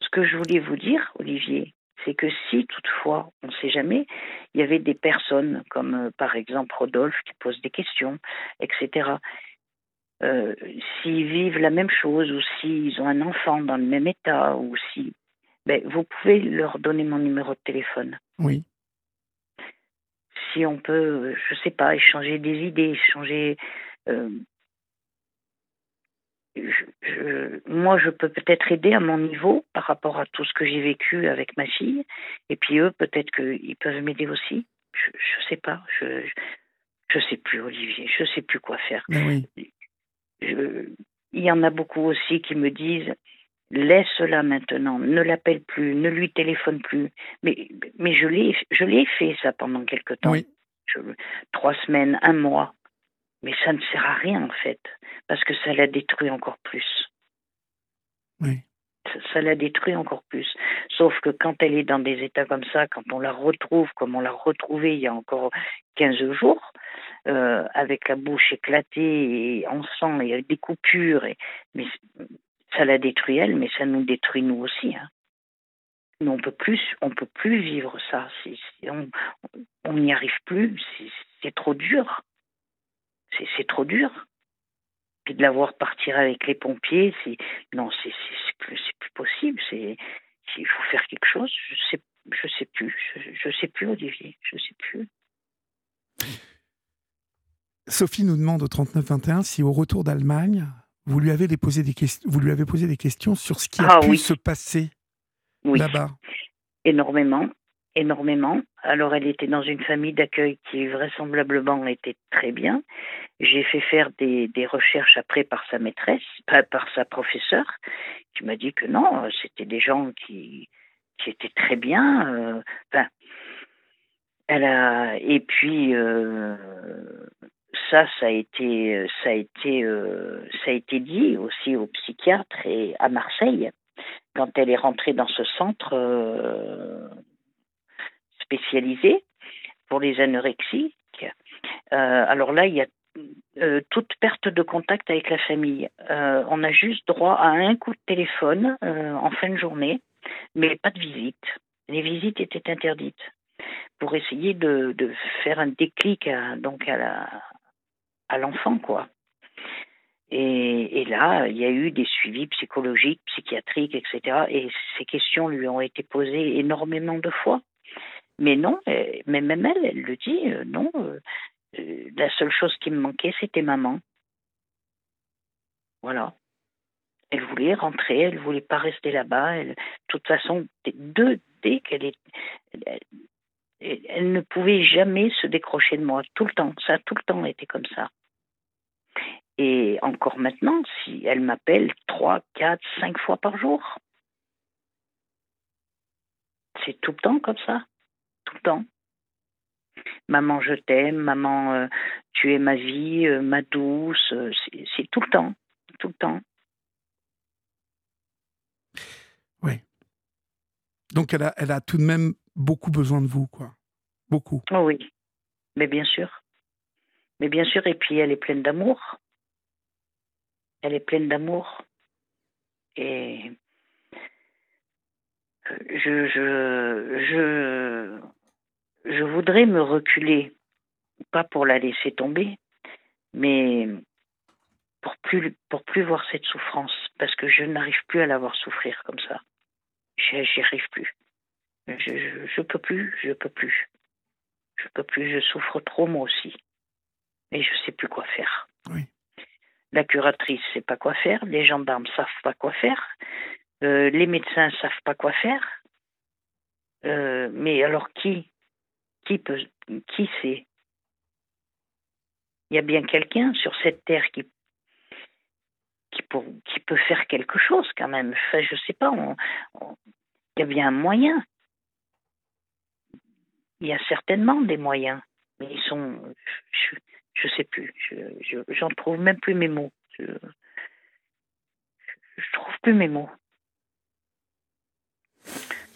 ce que je voulais vous dire, Olivier, c'est que si toutefois, on ne sait jamais, il y avait des personnes comme euh, par exemple Rodolphe qui pose des questions, etc. Euh, s'ils vivent la même chose ou s'ils ont un enfant dans le même état ou si, ben, vous pouvez leur donner mon numéro de téléphone. Oui. Si on peut, euh, je sais pas, échanger des idées, échanger. euh, je- je- moi, je peux peut-être aider à mon niveau par rapport à tout ce que j'ai vécu avec ma fille. Et puis eux, peut-être qu'ils peuvent m'aider aussi. Je, je sais pas. Je, je sais plus, Olivier. Je sais plus quoi faire. Ben oui. Je- il y en a beaucoup aussi qui me disent laisse-la maintenant, ne l'appelle plus, ne lui téléphone plus. Mais, mais je l'ai, je l'ai fait ça pendant quelque temps. Oui. Je- trois semaines, un mois. Mais ça ne sert à rien en fait, parce que ça la détruit encore plus. Oui. Ça, ça la détruit encore plus. Sauf que quand elle est dans des états comme ça, quand on la retrouve comme on l'a retrouvée il y a encore 15 jours, euh, avec la bouche éclatée et en sang et avec des coupures, et, mais ça la détruit elle, mais ça nous détruit nous aussi. hein. Nous, on peut plus, on peut plus vivre ça. On on n'y arrive plus. C'est trop dur. C'est c'est trop dur. Puis de la voir partir avec les pompiers, c'est non, c'est plus, c'est plus possible. C'est il faut faire quelque chose. Je sais, je sais plus. Je, je sais plus, Olivier. Je sais plus. Sophie nous demande au 3921 si au retour d'Allemagne, vous lui avez posé des questions, vous lui avez posé des questions sur ce qui a Ah pu oui. se passer Oui. là-bas? énormément, énormément. Alors elle était dans une famille d'accueil qui vraisemblablement était très bien. J'ai fait faire des, recherches après par sa maîtresse, pas par sa professeure, qui m'a dit que non, euh, c'était des gens qui, qui étaient très bien. euh, Enfin, elle a et puis euh, ça, ça a été, ça a été, euh, ça a été dit aussi au psychiatre et à Marseille quand elle est rentrée dans ce centre euh, spécialisé pour les anorexiques. Euh, alors là, il y a euh, toute perte de contact avec la famille. Euh, on a juste droit à un coup de téléphone en fin de journée, mais pas de visite. Les visites étaient interdites pour essayer de, faire un déclic à, donc à l'enfant quoi. Et, là, il y a eu des suivis psychologiques, psychiatriques, etc. Et ces questions lui ont été posées énormément de fois. Mais non, mais même elle, elle le dit, non, euh, la seule chose qui me manquait, c'était maman. Voilà. Elle voulait rentrer, elle voulait pas rester là-bas. de toute façon, dès qu'elle est, elle, ne pouvait jamais se décrocher de moi. Tout le temps, ça a tout le temps été comme ça. Et encore maintenant, si elle m'appelle trois, quatre, cinq fois par jour, c'est tout le temps comme ça, tout le temps. Maman, je t'aime, maman, euh, tu es ma vie, euh, ma douce. Euh, c'est tout le temps, tout le temps. Oui. Donc elle a, elle a tout de même beaucoup besoin de vous, quoi. Beaucoup. Oh oui, mais bien sûr. Mais bien sûr, et puis elle est pleine d'amour. Elle est pleine d'amour. Et je, je, je, je voudrais me reculer, pas pour la laisser tomber, mais pour plus, pour plus voir cette souffrance, parce que je n'arrive plus à la voir souffrir comme ça. J'y arrive plus. Je, je, peux plus, je peux plus. Je peux plus, je souffre trop moi aussi. Et je sais plus quoi faire. La curatrice sait pas quoi faire, les gendarmes savent pas quoi faire, euh, les médecins savent pas quoi faire. Euh, mais alors qui qui peut, qui sait? Il y a bien quelqu'un sur cette terre qui, qui, qui, peut faire quelque chose quand même. Enfin, je sais pas. il y a bien un moyen. Il y a certainement des moyens, mais ils sont, je, ne sais plus. Je, j'en trouve même plus mes mots. Je, je trouve plus mes mots.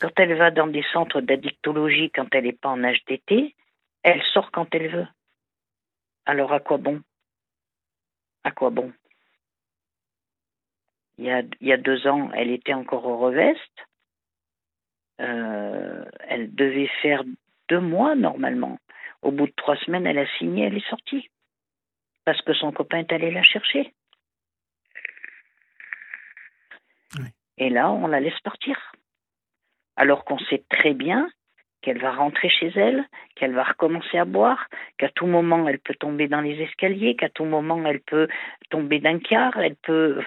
Quand elle va dans des centres d'addictologie, quand elle n'est pas en d'été, elle sort quand elle veut. Alors à quoi bon? À quoi bon? Il y, a, il y, a, deux ans, elle était encore au reveste. Euh, elle devait faire deux mois normalement. Au bout de trois semaines, elle a signé, elle est sortie. Parce que son copain est allé la chercher. Et là, on la laisse partir alors qu'on sait très bien qu'elle va rentrer chez elle, qu'elle va recommencer à boire, qu'à tout moment elle peut tomber dans les escaliers, qu'à tout moment elle peut tomber d'un quart, elle peut,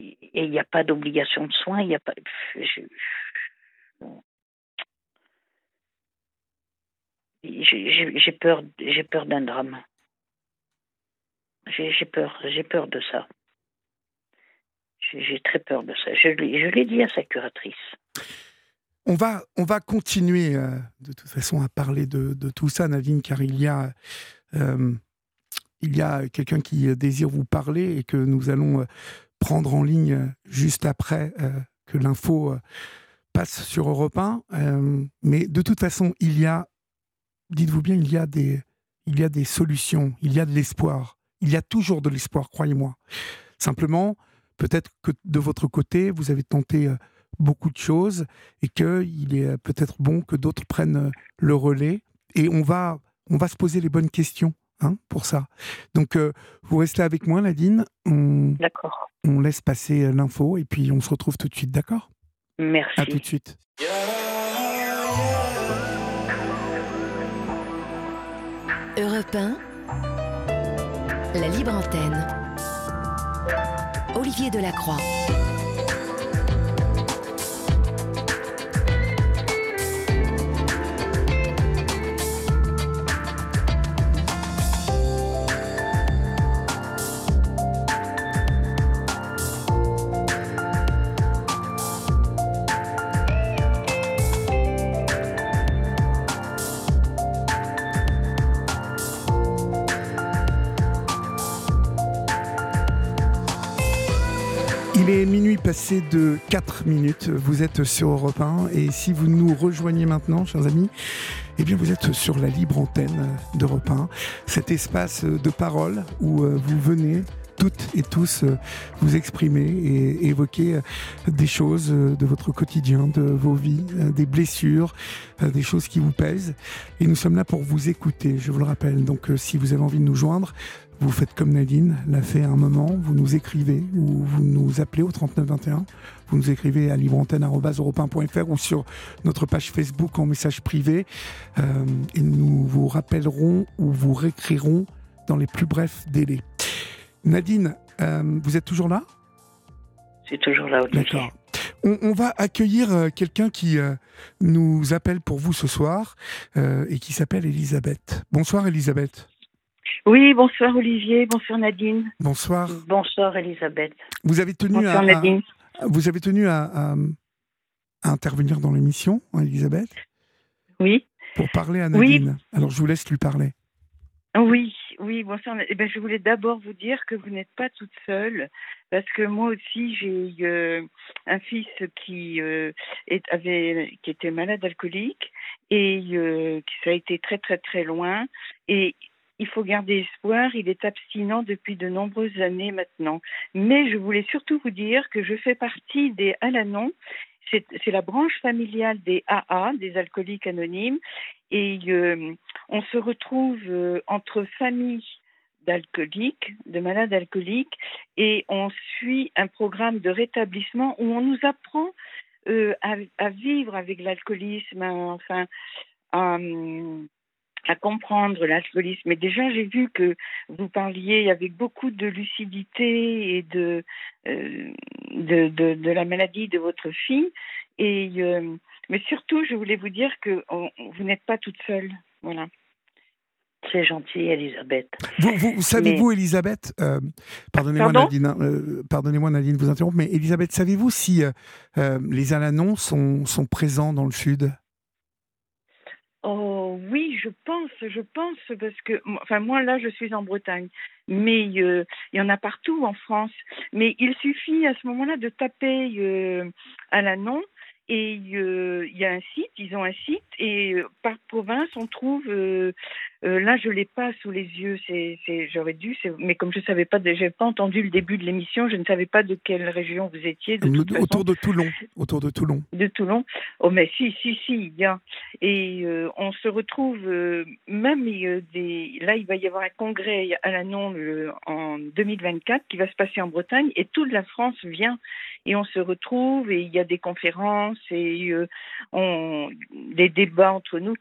et il n'y a pas d'obligation de soins, il n'y a pas. J'ai peur, j'ai peur d'un drame. J'ai peur, de ça. J'ai très peur de ça. Je l'ai dit à sa curatrice. On va, on va continuer euh, de toute façon à parler de, tout ça, Nadine, car il y a, euh, a quelqu'un qui désire vous parler et que nous allons euh, prendre en ligne juste après que l'info passe sur Europe 1. mais de toute façon, il y a, dites-vous bien, il y a des, il y a des solutions, il y a de l'espoir. Il y a toujours de l'espoir, croyez-moi. Simplement, peut-être que de votre côté, vous avez tenté beaucoup de choses et qu'il est peut-être bon que d'autres prennent le relais. Et on va, on va se poser les bonnes questions hein, pour ça. Donc, euh, vous restez avec moi, Nadine. D'accord. On laisse passer l'info et puis on se retrouve tout de suite, d'accord? Merci. À tout de suite. Europe 1, la libre antenne. Olivier Delacroix. Minuit passé de 4 minutes. Vous êtes sur Europe 1 et si vous nous rejoignez maintenant, chers amis, Eh bien, vous êtes sur la libre antenne d'Europe 1, cet espace de parole où euh, vous venez toutes et tous euh, vous exprimer et évoquer euh, des choses de votre quotidien, de vos vies, des blessures, des choses qui vous pèsent. Et nous sommes là pour vous écouter, je vous le rappelle. Donc si vous avez envie de nous joindre, vous faites comme Nadine l'a fait à un moment, vous nous écrivez ou vous nous appelez au 3921, vous nous écrivez à libreantenne.fr ou sur notre page Facebook en message privé euh, et nous vous rappellerons ou vous réécrirons dans les plus brefs délais. Nadine, euh, vous êtes toujours là? C'est toujours là, D'accord. On, va accueillir euh, quelqu'un qui nous appelle pour vous ce soir et qui s'appelle Elisabeth. Bonsoir Elisabeth. Oui, bonsoir Olivier, bonsoir Nadine. Bonsoir. Bonsoir Elisabeth. Vous avez tenu à, vous avez tenu à, intervenir dans l'émission, hein, Elisabeth? Oui. Pour parler à Nadine. Alors je vous laisse lui parler. Oui, oui, bonsoir. Eh ben, je voulais d'abord vous dire que vous n'êtes pas toute seule, parce que moi aussi j'ai euh, un fils qui euh, est, avait, qui était malade alcoolique et euh, qui ça a été très très très loin. Et il faut garder espoir. Il est abstinent depuis de nombreuses années maintenant. Mais je voulais surtout vous dire que je fais partie des Alanon. C'est la branche familiale des AA, des alcooliques anonymes. Et euh, on se retrouve euh, entre familles d'alcooliques, de malades alcooliques, et on suit un programme de rétablissement où on nous apprend euh, à, vivre avec l'alcoolisme, enfin, à comprendre l'alcoolisme. Mais déjà, j'ai vu que vous parliez avec beaucoup de lucidité et de, euh, de, de, la maladie de votre fille. Et, euh, mais surtout, je voulais vous dire que vous n'êtes pas toute seule. Voilà. C'est gentil, Elisabeth. Vous, vous, savez-vous, Elisabeth, euh, pardonnez-moi Nadine, hein, pardonnez-moi Nadine de vous interrompre, mais Elisabeth, savez-vous si les Alanons sont, sont présents dans le Sud? Oh oui, je pense, je pense parce que, enfin moi là je suis en Bretagne, mais euh, il y en a partout en France. Mais il suffit à ce moment-là de taper euh, à l'annonce et euh, il y a un site, ils ont un site, et euh, par province, on trouve. Euh, là, je l'ai pas sous les yeux. C'est, j'aurais dû, mais comme je savais pas, j'ai pas entendu le début de l'émission, je ne savais pas de quelle région vous étiez. De autour de Toulon. Autour de Toulon. De Toulon. Oh, mais si, si, si, il y a. Et on se retrouve même des. Là, il va y avoir un congrès à l'annonce en 2024 qui va se passer en Bretagne, et toute la France vient et on se retrouve et il y a des conférences et euh, on, des débats entre nous.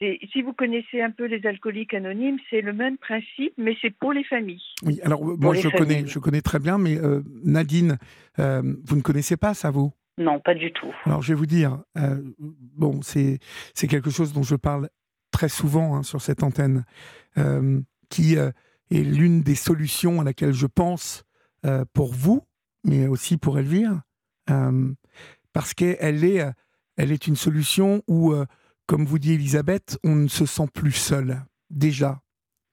Si vous connaissez un peu les alcooliques anonymes, c'est le même principe, mais c'est pour les familles. Oui, alors moi je connais, je connais très bien, mais euh, Nadine, euh, vous ne connaissez pas ça, vous? Non, pas du tout. Alors je vais vous dire, bon, c'est quelque chose dont je parle très souvent hein, sur cette antenne, qui est l'une des solutions à laquelle je pense pour vous, mais aussi pour Elvire, euh, parce qu'elle est, elle est une solution où, euh, comme vous dit Elisabeth, on ne se sent plus seul, déjà.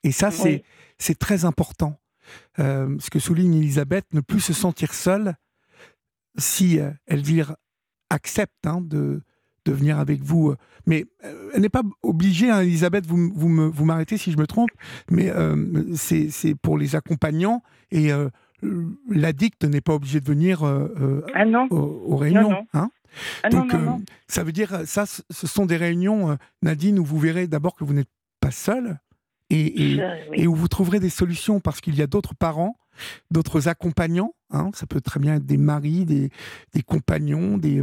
Et ça, c'est c'est très important. Euh, ce que souligne Elisabeth, ne plus se sentir seule, si Elvire accepte hein, de, de venir avec vous. Mais elle n'est pas obligée, hein, Elisabeth, vous, vous, vous m'arrêtez si je me trompe, mais c'est pour les accompagnants et l'addict n'est pas obligé de venir euh, euh, ah aux, réunions. Hein ah Donc, euh, ça veut dire, ça, ce sont des réunions, Nadine, où vous verrez d'abord que vous n'êtes pas seul et, et, où vous trouverez des solutions parce qu'il y a d'autres parents, d'autres accompagnants. Hein, ça peut très bien être des maris, des, des compagnons, des,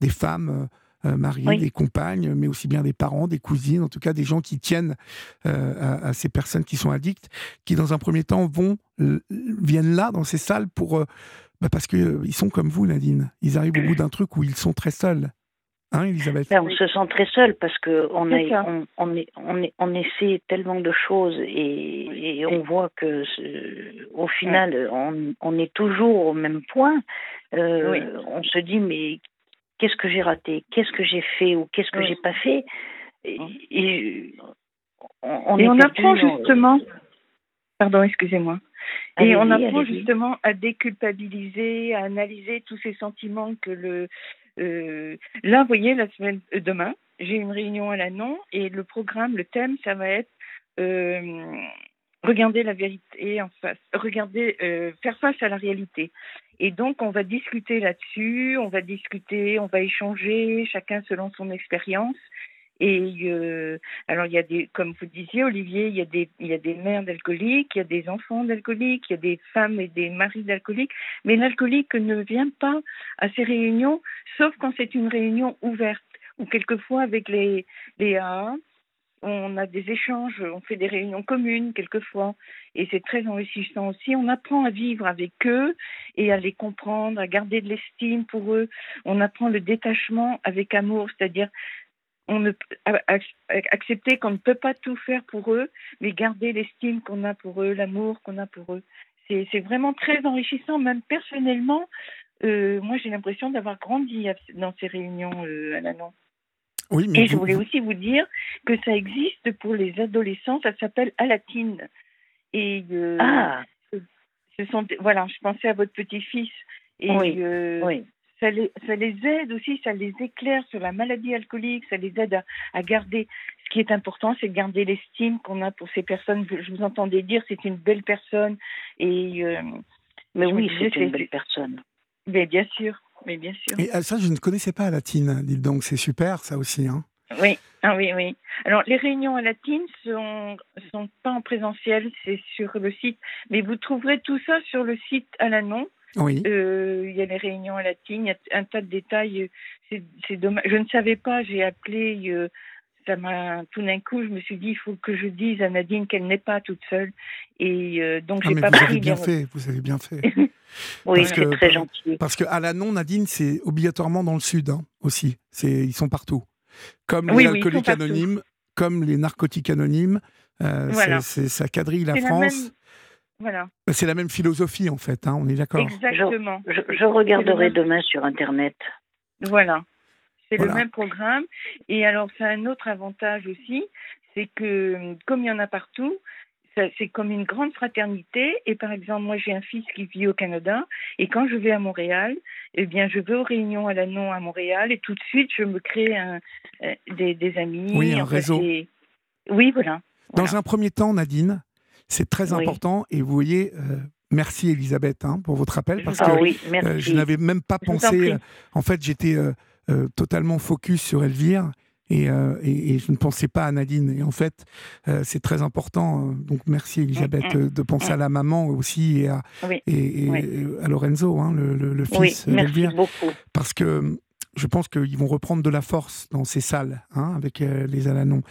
des femmes euh, mariés, des compagnes, mais aussi bien des parents, des cousines, en tout cas des gens qui tiennent euh, à, ces personnes qui sont addictes, qui dans un premier temps vont viennent là dans ces salles pour euh, bah, parce que ils sont comme vous, Nadine. Ils arrivent au bout d'un truc où ils sont très seuls. Hein, Elisabeth? Ben, On se sent très seul parce que on, on, on, est, on, est, on essaie tellement de choses et, et on voit que au final, on, on, est toujours au même point. On se dit mais qu'est-ce que j'ai raté, qu'est-ce que j'ai fait ou qu'est-ce que j'ai pas fait? Et, on, apprend justement. Pardon, excusez-moi. Et on apprend justement à déculpabiliser, à analyser tous ces sentiments que le. Euh, là, vous voyez, la semaine euh, demain, j'ai une réunion à l'ANON et le programme, le thème, ça va être euh, regarder la vérité en face, regarder, euh, faire face à la réalité. Et donc, on va discuter là-dessus, on va discuter, on va échanger, chacun selon son expérience. Et euh, alors, il y a des, comme vous disiez, Olivier, il y a des, il y a des mères d'alcooliques, il y a des enfants d'alcooliques, il y a des femmes et des maris d'alcooliques. Mais l'alcoolique ne vient pas à ces réunions, sauf quand c'est une réunion ouverte ou quelquefois avec les, les AA. On a des échanges, on fait des réunions communes quelquefois, et c'est très enrichissant aussi. On apprend à vivre avec eux et à les comprendre, à garder de l'estime pour eux. On apprend le détachement avec amour, c'est-à-dire on ne accepter qu'on ne peut pas tout faire pour eux, mais garder l'estime qu'on a pour eux, l'amour qu'on a pour eux. C'est vraiment très enrichissant, même personnellement. Euh, moi, j'ai l'impression d'avoir grandi dans ces réunions euh, à l'annonce. Oui, mais Et je voulais aussi vous dire que ça existe pour les adolescents, ça s'appelle Alatine. Et euh, ah. ce sont voilà, je pensais à votre petit-fils. Et oui, oui ça les, ça les aide aussi, ça les éclaire sur la maladie alcoolique, ça les aide à, garder. Ce qui est important, c'est de garder l'estime qu'on a pour ces personnes. Je vous entendais dire, c'est une belle personne. Et, euh, mais oui, c'est une belle personne. Mais bien sûr, mais bien sûr. Et euh, ça, je ne connaissais pas à Latine, dites donc, c'est super ça aussi. Hein. Oui, ah oui, oui. Alors, les réunions à Latine sont, sont pas en présentiel, c'est sur le site. Mais vous trouverez tout ça sur le site à l'annonce. Oui. Euh, il y a les réunions à latine, il y a un tas de détails. C'est dommage. Je ne savais pas, j'ai appelé. Euh, ça m'a tout d'un coup, je me suis dit, il faut que je dise à Nadine qu'elle n'est pas toute seule. Et euh, donc, ah, j'ai pas vous Avez bien fait, vous avez bien fait. *laughs* oui, c'est très gentil. Parce que à non Nadine, c'est obligatoirement dans le sud hein, aussi. C'est, ils sont partout. Comme les alcooliques anonymes, comme les narcotiques anonymes. Voilà. ça quadrille la France. Voilà. C'est la même philosophie en fait, hein, on est d'accord. Exactement. Je, regarderai demain sur Internet. Voilà. C'est le même programme. Et alors, c'est un autre avantage aussi, c'est que comme il y en a partout, c'est comme une grande fraternité. Et par exemple, moi, j'ai un fils qui vit au Canada. Et quand je vais à Montréal, eh bien, je vais aux réunions à l'annon à Montréal. Et tout de suite, je me crée un, euh, des, amis. Oui, un réseau. Oui, voilà. Dans un premier temps, Nadine, c'est très important et vous voyez, euh, merci Elisabeth hein, pour votre appel parce ah que euh, je n'avais même pas pensé. Euh, en fait, j'étais totalement focus sur Elvire. Et, et, je ne pensais pas à Nadine. Et en fait, c'est très important. Donc, merci Elisabeth mm, mm, de penser mm. à la maman aussi et à, et, à Lorenzo, hein, le, le, fils d'Elvire. Parce que je pense qu'ils vont reprendre de la force dans ces salles hein, avec les Alanons.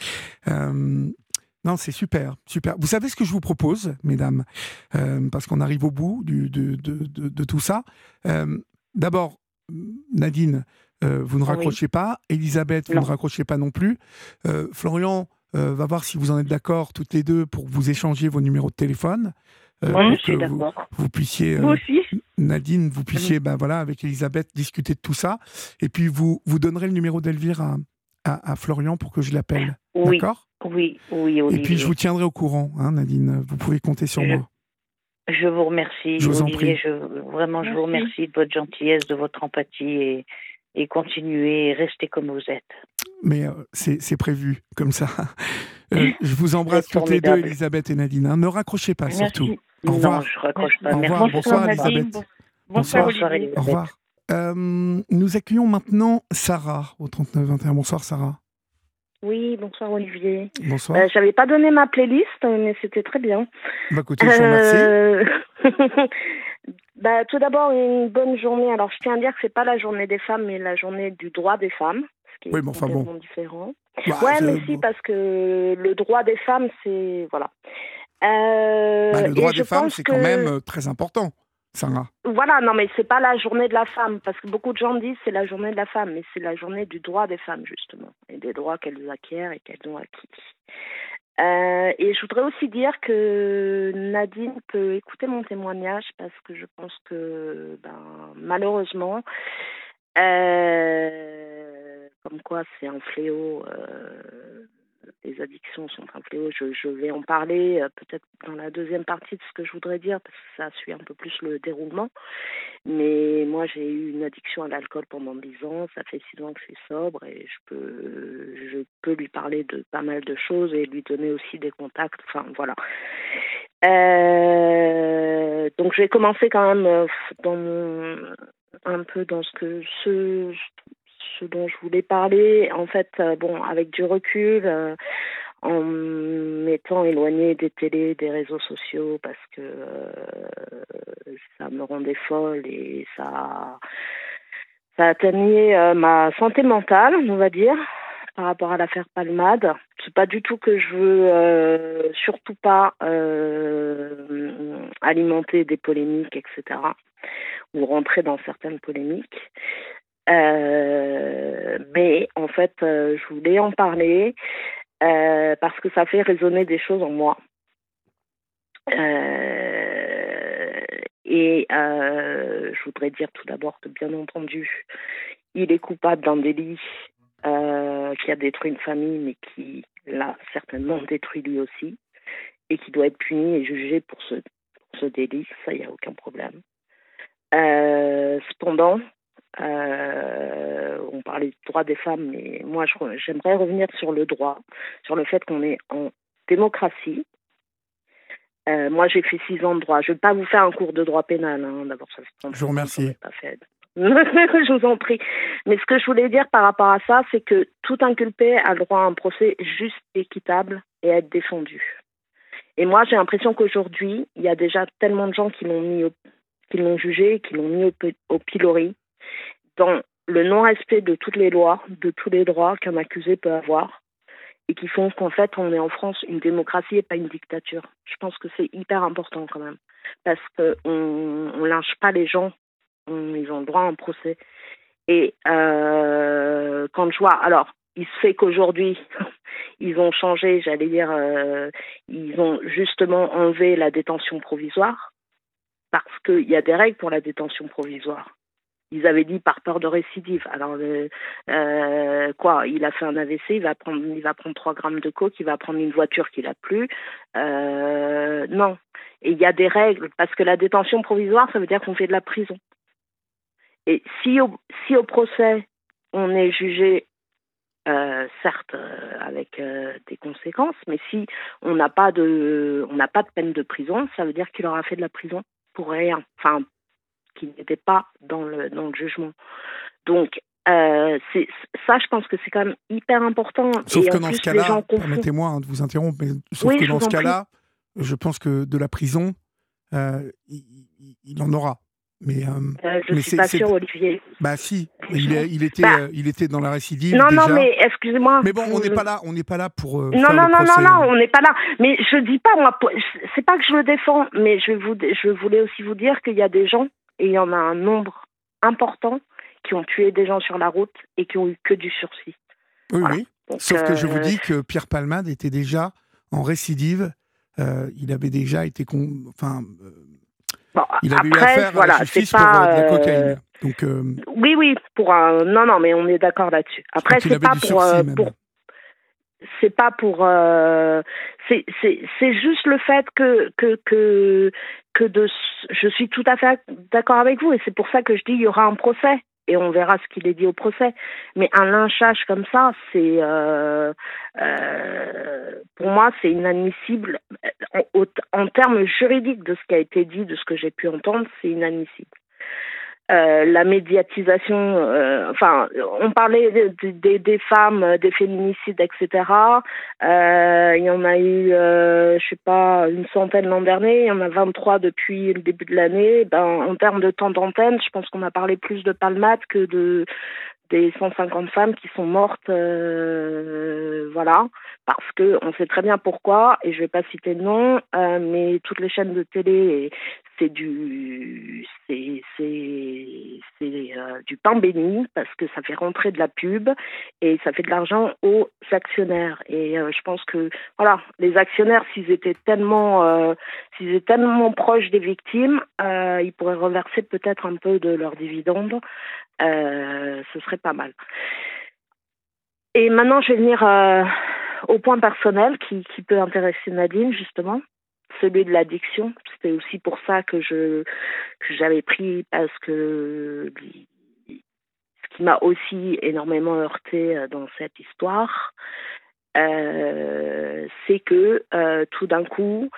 Non, c'est super, super. Vous savez ce que je vous propose, mesdames, euh, parce qu'on arrive au bout du, de, de, de, tout ça. Euh, d'abord, Nadine, euh, vous ne raccrochez pas. Elisabeth, vous ne raccrochez pas non plus. Florian va voir si vous en êtes d'accord toutes les deux pour vous échanger vos numéros de téléphone. Moi, je suis d'accord. Vous, puissiez, Nadine, vous puissiez, ben voilà, avec Elisabeth, discuter de tout ça. Et puis, vous, vous donnerez le numéro d'Elvire à, à, Florian pour que je l'appelle. Oui. D'accord? Oui, oui, Olivier. Et puis je vous tiendrai au courant, hein, Nadine. Vous pouvez compter sur moi. Je vous remercie, je vous Olivier. Je, vraiment, je vous remercie de votre gentillesse, de votre empathie et, et continuez, restez comme vous êtes. Mais euh, c'est prévu comme ça. *laughs* Euh, je vous embrasse toutes les deux, Elisabeth et Nadine. Hein. Ne raccrochez pas, surtout. Au revoir. Non, je raccroche pas. Au revoir. Bonsoir, Elisabeth. Bonsoir, bonsoir, Elisabeth. Au revoir. Euh, nous accueillons maintenant Sarah au 3921. Bonsoir, Sarah. Oui, bonsoir Olivier. Bonsoir. Euh, J'avais pas donné ma playlist, mais c'était très bien. Bah écoutez, je euh... *laughs* bah, tout d'abord, une bonne journée. Alors, je tiens à dire que c'est pas la journée des femmes, mais la journée du droit des femmes. Ce qui est oui, bon, enfin bon. différent. Bah, ouais, mais si, parce que le droit des femmes, c'est. Voilà. Euh, bah, le droit des femmes, c'est quand même euh, très important. Voilà, non, mais c'est pas la journée de la femme, parce que beaucoup de gens disent c'est la journée de la femme, mais c'est la journée du droit des femmes, justement, et des droits qu'elles acquièrent et qu'elles ont acquis. Euh, et je voudrais aussi dire que Nadine peut écouter mon témoignage, parce que je pense que, ben, malheureusement, euh, comme quoi c'est un fléau. Euh, les addictions sont un fléau. Je, je vais en parler euh, peut-être dans la deuxième partie de ce que je voudrais dire parce que ça suit un peu plus le déroulement. Mais moi, j'ai eu une addiction à l'alcool pendant dix ans. Ça fait six ans que je suis sobre et je peux, je peux lui parler de pas mal de choses et lui donner aussi des contacts. Enfin, voilà. Euh, donc, je vais commencer quand même euh, un peu dans ce que ce ce dont je voulais parler. En fait, euh, bon, avec du recul, euh, en m'étant éloignée des télés, des réseaux sociaux, parce que euh, ça me rendait folle et ça, ça atteignait ma santé mentale, on va dire, par rapport à l'affaire Palmade. C'est pas du tout que je veux, surtout pas alimenter des polémiques, etc ou rentrer dans certaines polémiques. Euh, mais en fait, euh, je voulais en parler euh, parce que ça fait résonner des choses en moi. et je voudrais dire tout d'abord que, bien entendu, il est coupable d'un délit qui a détruit une famille, mais qui l'a certainement détruit lui aussi, et qui doit être puni et jugé pour ce, ce délit. Ça, il n'y a aucun problème. cependant, euh, on parlait du droit des femmes, mais moi j'aimerais revenir sur le droit, sur le fait qu'on est en démocratie. Euh, moi j'ai fait six ans de droit. Je ne vais pas vous faire un cours de droit pénal, hein. d'abord ça se Je vous remercie. Pas fait. *laughs* je vous en prie. Mais ce que je voulais dire par rapport à ça, c'est que tout inculpé a le droit à un procès juste, équitable et à être défendu. Et moi, j'ai l'impression qu'aujourd'hui, il y a déjà tellement de gens qui l'ont mis qui l'ont jugé, qui l'ont mis au, au pilori, dans le non-respect de toutes les lois, de tous les droits qu'un accusé peut avoir, et qui font qu'en fait, on est en France une démocratie et pas une dictature. Je pense que c'est hyper important quand même, parce qu'on ne lynche pas les gens, ils ont le droit à un procès. Et euh, quand je vois, alors, il se fait qu'aujourd'hui, *laughs* ils ont changé, j'allais dire, euh, ils ont justement enlevé la détention provisoire, parce qu'il y a des règles pour la détention provisoire ils avaient dit par peur de récidive. Alors euh, quoi, il a fait un AVC, il va prendre, il va prendre 3 grammes de coke, il va prendre une voiture qu'il a plus. Euh, non. Et il y a des règles parce que la détention provisoire, ça veut dire qu'on fait de la prison. Et si au, si au procès on est jugé euh, certes avec des conséquences, mais si on n'a pas de on n'a pas de peine de prison, ça veut dire qu'il aura fait de la prison pour rien. Enfin, qui n'était pas dans le, dans le jugement. Donc, euh, ça, je pense que c'est quand même hyper important. Sauf que dans ce cas-là, permettez-moi hein, de vous interrompre, mais sauf que dans ce cas-là, je pense que de la prison, euh, il, en aura. Mais, euh, euh je ne suis pas sûr, Olivier. Bah si, il, il était, bah. il était dans la récidive. Non, déjà. non, mais excusez-moi. Mais bon, on n'est pas là, on n'est pas là pour. non, non, non, non, non, on n'est pas là. Mais je dis pas, moi, c'est pas que je le défends, mais je, vous, je voulais aussi vous dire qu'il y a des gens et il y en a un nombre important qui ont tué des gens sur la route et qui ont eu que du sursis. Oui, oui. Sauf que je vous euh, dis que Pierre Palmade était déjà en récidive. Euh, il avait déjà été. Enfin. Euh, il avait eu affaire voilà, à la justice pour de la cocaïne. Donc, Oui, oui, pour un. Non, non, mais on est d'accord là-dessus. Après, c'est pas pour, pour, c'est pas pour euh, c'est juste le fait que que que que de je suis tout à fait d'accord avec vous et c'est pour ça que je dis il y aura un procès et on verra ce qu'il est dit au procès. Mais un lynchage comme ça c'est euh, euh, pour moi c'est inadmissible. En, en termes juridiques de ce qui a été dit de ce que j'ai pu entendre c'est inadmissible euh, la médiatisation, euh, enfin, on parlait des femmes, euh, des féminicides, etc. il y en a eu, je sais pas, une centaine l'an dernier, il y en a 23 depuis le début de l'année. Ben, en termes de temps d'antenne, je pense qu'on a parlé plus de palmades que de des 150 femmes qui sont mortes, voilà, parce que on sait très bien pourquoi, et je vais pas citer de nom, mais toutes les chaînes de télé c'est euh, du pain béni parce que ça fait rentrer de la pub et ça fait de l'argent aux actionnaires. Et euh, je pense que voilà les actionnaires s'ils étaient tellement euh, s'ils étaient tellement proches des victimes ils pourraient reverser peut-être un peu de leurs dividendes. Ce serait pas mal. Et maintenant je vais venir au point personnel qui peut intéresser Nadine, justement celui de l'addiction. C'était aussi pour ça que je j'avais pris parce que ce qui m'a aussi énormément heurté euh, dans cette histoire, euh, c'est que euh, tout d'un coup,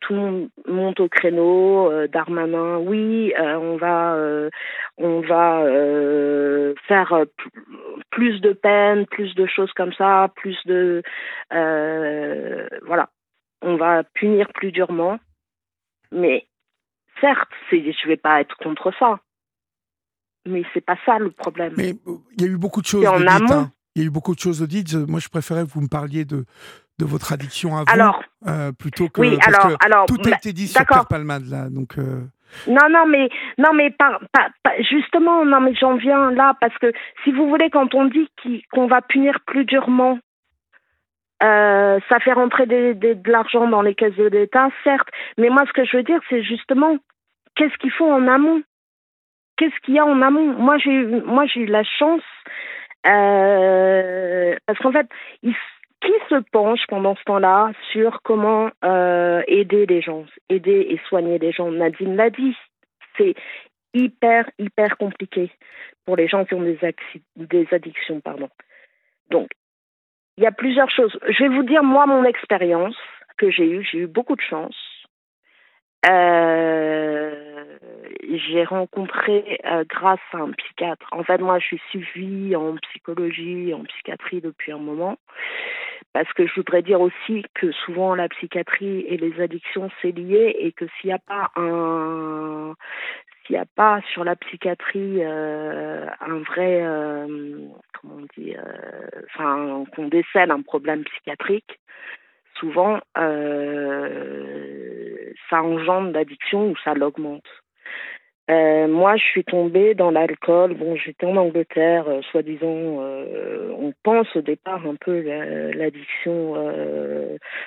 tout le monde monte au créneau, euh, Darmanin, oui, on va, on va faire plus de peine, plus de choses comme ça, plus de, voilà, on va punir plus durement. Mais certes, je vais pas être contre ça, mais c'est pas ça le problème. Mais il y a eu beaucoup de choses. En amont. Hein. Il y a eu beaucoup de choses dites. Moi, je préférais que vous me parliez de, de votre addiction à vous alors, euh, plutôt que oui, alors, que alors, tout a été dit sur Pierre Palmade là donc euh... non non mais non mais pas, pas, justement non mais j'en viens là parce que si vous voulez quand on dit qu'on va punir plus durement euh, ça fait rentrer de l'argent dans les caisses de l'État certes mais moi ce que je veux dire c'est justement qu'est-ce qu'il faut en amont? Qu'est-ce qu'il y a en amont? Moi j'ai moi j'ai eu la chance euh, parce qu'en fait qui se penche pendant ce temps-là sur comment euh, aider les gens, aider et soigner les gens? Nadine l'a dit, c'est hyper, hyper compliqué pour les gens qui ont des, des addictions. Pardon. Donc, il y a plusieurs choses. Je vais vous dire, moi, mon expérience que j'ai eue, j'ai eu beaucoup de chance. Euh, j'ai rencontré euh, grâce à un psychiatre. En fait, moi, je suis suivie en psychologie, en psychiatrie depuis un moment. Parce que je voudrais dire aussi que souvent la psychiatrie et les addictions c'est lié et que s'il n'y a pas un s'il n'y a pas sur la psychiatrie euh, un vrai euh, comment on dit euh, enfin qu'on décèle un problème psychiatrique souvent ça engendre l'addiction ou ça l'augmente moi, je suis tombée dans l'alcool. Bon, j'étais en Angleterre, soi-disant, on pense au départ un peu l'addiction,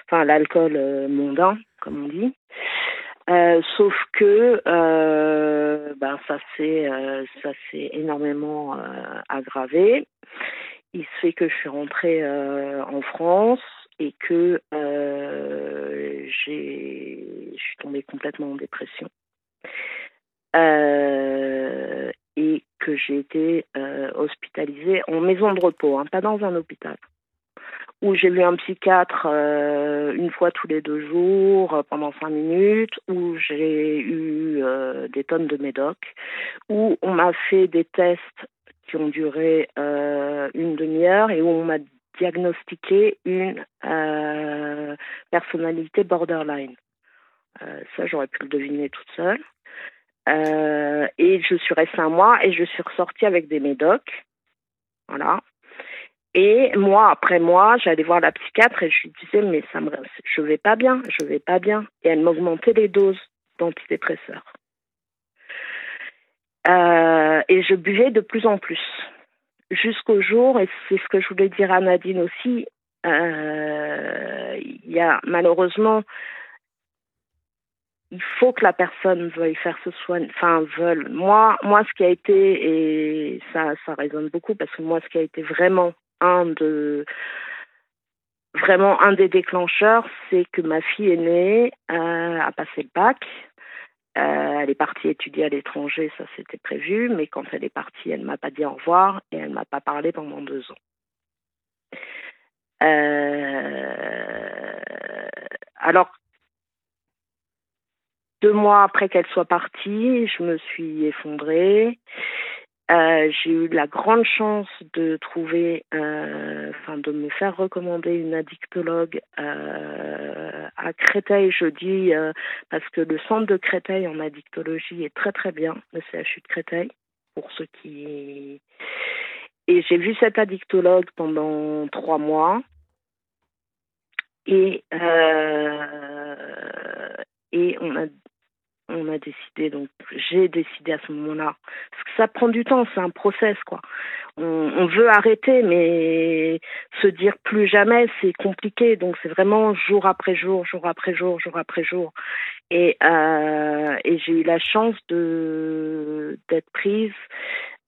enfin l'alcool mondain, comme on dit. Sauf que ben, ça s'est ça s'est énormément aggravé. Il se fait que je suis rentrée en France et que j'ai je suis tombée complètement en dépression. Euh, et que j'ai été euh, hospitalisée en maison de repos, hein, pas dans un hôpital, où j'ai vu un psychiatre euh, une fois tous les deux jours pendant cinq minutes, où j'ai eu des tonnes de médoc, où on m'a fait des tests qui ont duré une demi-heure et où on m'a diagnostiqué une personnalité borderline. ça, j'aurais pu le deviner toute seule. Euh, et je suis restée un mois et je suis ressortie avec des médocs. Voilà. Et moi, après moi, j'allais voir la psychiatre et je lui disais, mais ça me, je vais pas bien, je vais pas bien. Et elle m'augmentait les doses d'antidépresseurs. Euh, et je buvais de plus en plus. Jusqu'au jour, et c'est ce que je voulais dire à Nadine aussi, euh, il y a malheureusement il faut que la personne veuille faire ce soin, enfin veulent. Moi, moi, ce qui a été et ça, ça résonne beaucoup parce que moi, ce qui a été vraiment un de vraiment un des déclencheurs, c'est que ma fille aînée euh, a passé le bac. Euh, elle est partie étudier à l'étranger, ça c'était prévu, mais quand elle est partie, elle m'a pas dit au revoir et elle m'a pas parlé pendant deux ans. Euh, alors deux mois après qu'elle soit partie, je me suis effondrée. Euh, j'ai eu la grande chance de trouver, euh, enfin de me faire recommander une addictologue euh, à Créteil, je dis, parce que le centre de Créteil en addictologie est très très bien, le CHU de Créteil, pour ceux qui... Et j'ai vu cette addictologue pendant trois mois. Et, et on a on a décidé, donc j'ai décidé à ce moment-là, ça prend du temps, c'est un process, quoi. On, veut arrêter, mais se dire plus jamais, c'est compliqué, donc c'est vraiment jour après jour, jour après jour, jour après jour. Et, euh, j'ai eu la chance d'être prise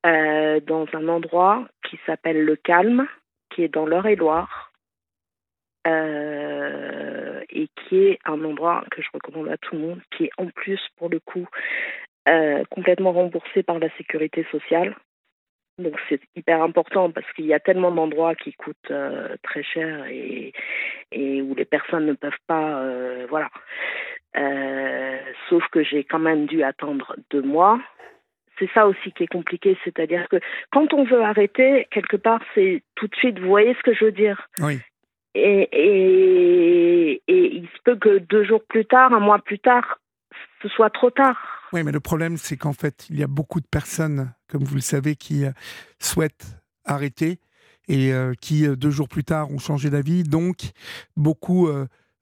euh, dans un endroit qui s'appelle Le Calme, qui est dans l'Eure-et-Loire. euh, et qui est un endroit que je recommande à tout le monde, qui est en plus pour le coup euh, complètement remboursé par la sécurité sociale. Donc c'est hyper important parce qu'il y a tellement d'endroits qui coûtent euh, très cher et, où les personnes ne peuvent pas, euh, voilà. Sauf que j'ai quand même dû attendre deux mois. C'est ça aussi qui est compliqué, c'est-à-dire que quand on veut arrêter, quelque part, c'est tout de suite, vous voyez ce que je veux dire? Oui. Et, il se peut que deux jours plus tard, un mois plus tard, ce soit trop tard. Oui, mais le problème, c'est qu'en fait, il y a beaucoup de personnes, comme vous le savez, qui euh, souhaitent arrêter et euh, qui, euh, deux jours plus tard, ont changé d'avis. Donc, beaucoup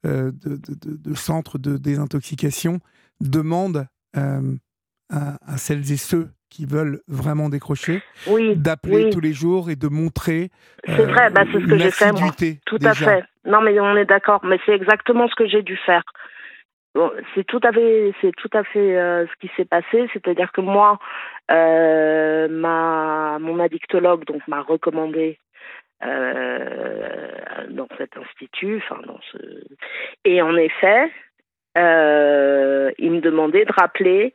de, centres de désintoxication demandent à, à celles et ceux qui veulent vraiment décrocher Oui, d'appeler oui. tous les jours et de montrer c'est vrai, bah, c'est ce que j'ai fait moi. Tout à fait. Non, mais on est d'accord. Mais c'est exactement ce que j'ai dû faire. Bon, c'est tout à fait, c'est tout à fait euh, ce qui s'est passé. C'est-à-dire que moi, euh, ma, mon addictologue donc m'a recommandé euh, dans cet institut, enfin dans ce, et en effet, euh, il me demandait de rappeler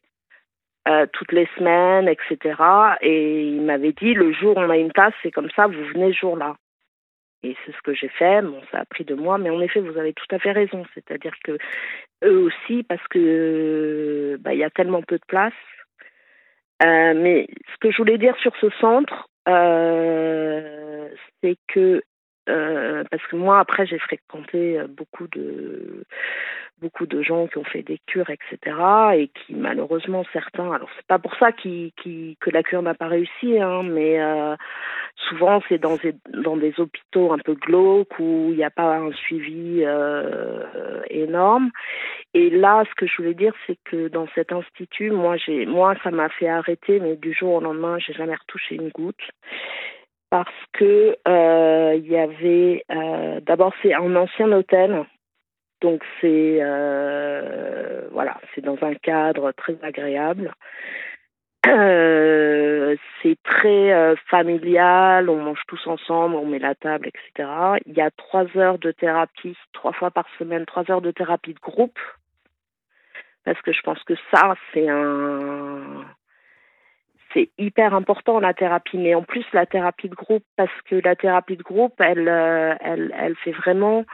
euh, toutes les semaines, etc. Et il m'avait dit le jour où on a une place, c'est comme ça, vous venez ce jour-là. Et c'est ce que j'ai fait. Bon, ça a pris deux mois, mais en effet, vous avez tout à fait raison. C'est-à-dire que eux aussi, parce que bah, il y a tellement peu de place. Euh, mais ce que je voulais dire sur ce centre, euh, c'est que euh, parce que moi après j'ai fréquenté euh, beaucoup de beaucoup de gens qui ont fait des cures etc et qui malheureusement certains alors c'est pas pour ça que la cure n'a pas réussi hein, mais euh, souvent c'est dans des hôpitaux un peu glauques où il n'y a pas un suivi énorme. Et là ce que je voulais dire c'est que dans cet institut moi j'ai moi ça m'a fait arrêter mais du jour au lendemain j'ai jamais retouché une goutte parce que euh, il y avait euh, d'abord c'est un ancien hôtel. Donc c'est euh, voilà c'est dans un cadre très agréable. C'est très familial. On mange tous ensemble on met la table etc il y a trois heures de thérapie trois fois par semaine trois heures de thérapie de groupe. Parce que je pense que ça c'est un c'est hyper important la thérapie, mais en plus la thérapie de groupe, parce que la thérapie de groupe, elle, euh, elle, elle fait vraiment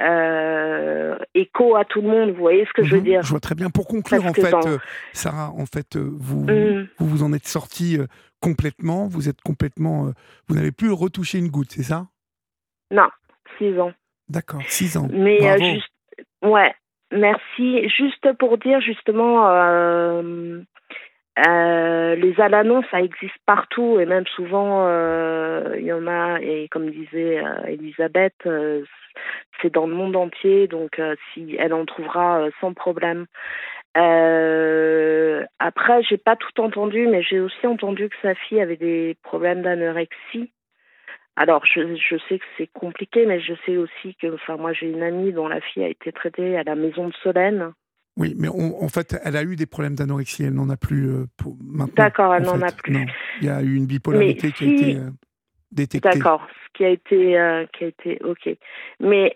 euh, écho à tout le monde. Vous voyez ce que je veux Mhm, dire? Je vois très bien. Pour conclure, Parce en fait, dans- euh, Sarah, en fait, vous, Mm. vous vous en êtes sorti euh, complètement. Vous êtes complètement. vous n'avez plus retouché une goutte, c'est ça? Non, six ans. D'accord, six ans. Mais Bravo. juste, ouais, merci. Juste pour dire justement, euh, les Alanons, ça existe partout et même souvent, euh, il y en a. Et comme disait euh, Elisabeth, euh, c'est dans le monde entier, donc euh, si elle en trouvera sans problème. Après, j'ai pas tout entendu, mais j'ai aussi entendu que sa fille avait des problèmes d'anorexie. Alors, je, je sais que c'est compliqué, mais je sais aussi que, enfin, moi, j'ai une amie dont la fille a été traitée à la maison de Solène. Oui, mais on- en fait, elle a eu des problèmes d'anorexie. Elle n'en a plus euh, pour maintenant. D'accord, elle en n'en a plus. Non. Il y a eu une bipolarité Mais qui a été euh, détectée. D'accord, ce qui a été, euh, qui a été, ok. Mais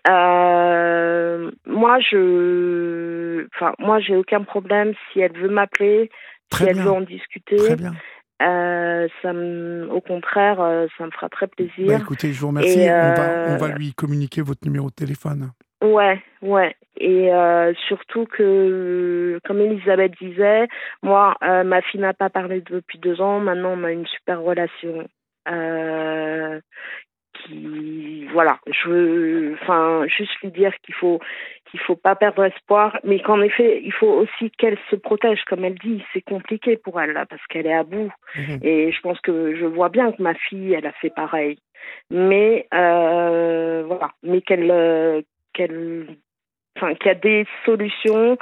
moi, je, enfin, moi, j'ai aucun problème si elle veut m'appeler, si elle bien. veut en discuter. Très bien. Euh, ça me, au contraire, ça me fera très plaisir. Bah, écoutez, je vous remercie. On, va, on va lui communiquer votre numéro de téléphone. Ouais, ouais. Et euh, surtout que, comme Elisabeth disait, moi, euh, ma fille n'a pas parlé depuis deux ans. Maintenant, on a une super relation. Euh, qui, voilà, je veux, enfin, juste lui dire qu'il faut, qu'il faut pas perdre espoir, mais qu'en effet, il faut aussi qu'elle se protège, comme elle dit. C'est compliqué pour elle là, parce qu'elle est à bout. Mhm. Et je pense que je vois bien que ma fille, elle a fait pareil. Mais euh, voilà, mais qu'elle, euh, qu'elle, enfin, qu'il y a des solutions,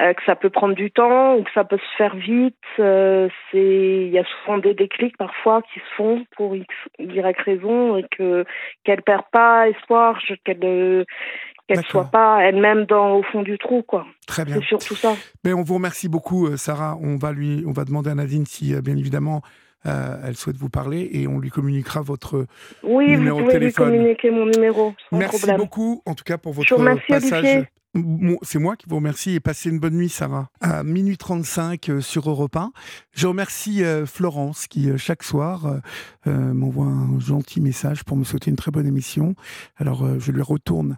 euh, que ça peut prendre du temps ou que ça peut se faire vite. euh, c'est, il y a souvent des déclics parfois qui se font pour x, y raison et que qu'elle perd pas espoir, qu'elle, qu'elle soit pas elle-même dans au fond du trou, quoi. Très bien. C'est surtout ça. Mais on vous remercie beaucoup, euh, Sarah. On va lui, on va demander à Nadine si, bien évidemment, elle souhaite vous parler et on lui communiquera votre oui, numéro vous de pouvez téléphone. lui communiquer mon numéro. Sans Merci problème. beaucoup, en tout cas, pour Je votre vous remercie, passage. Olivier. C'est moi qui vous remercie et passez une bonne nuit, Sarah. À minuit 35 euh, sur Europe 1. Je remercie euh, Florence qui, euh, chaque soir, euh, euh, m'envoie un gentil message pour me souhaiter une très bonne émission. Alors, euh, je lui retourne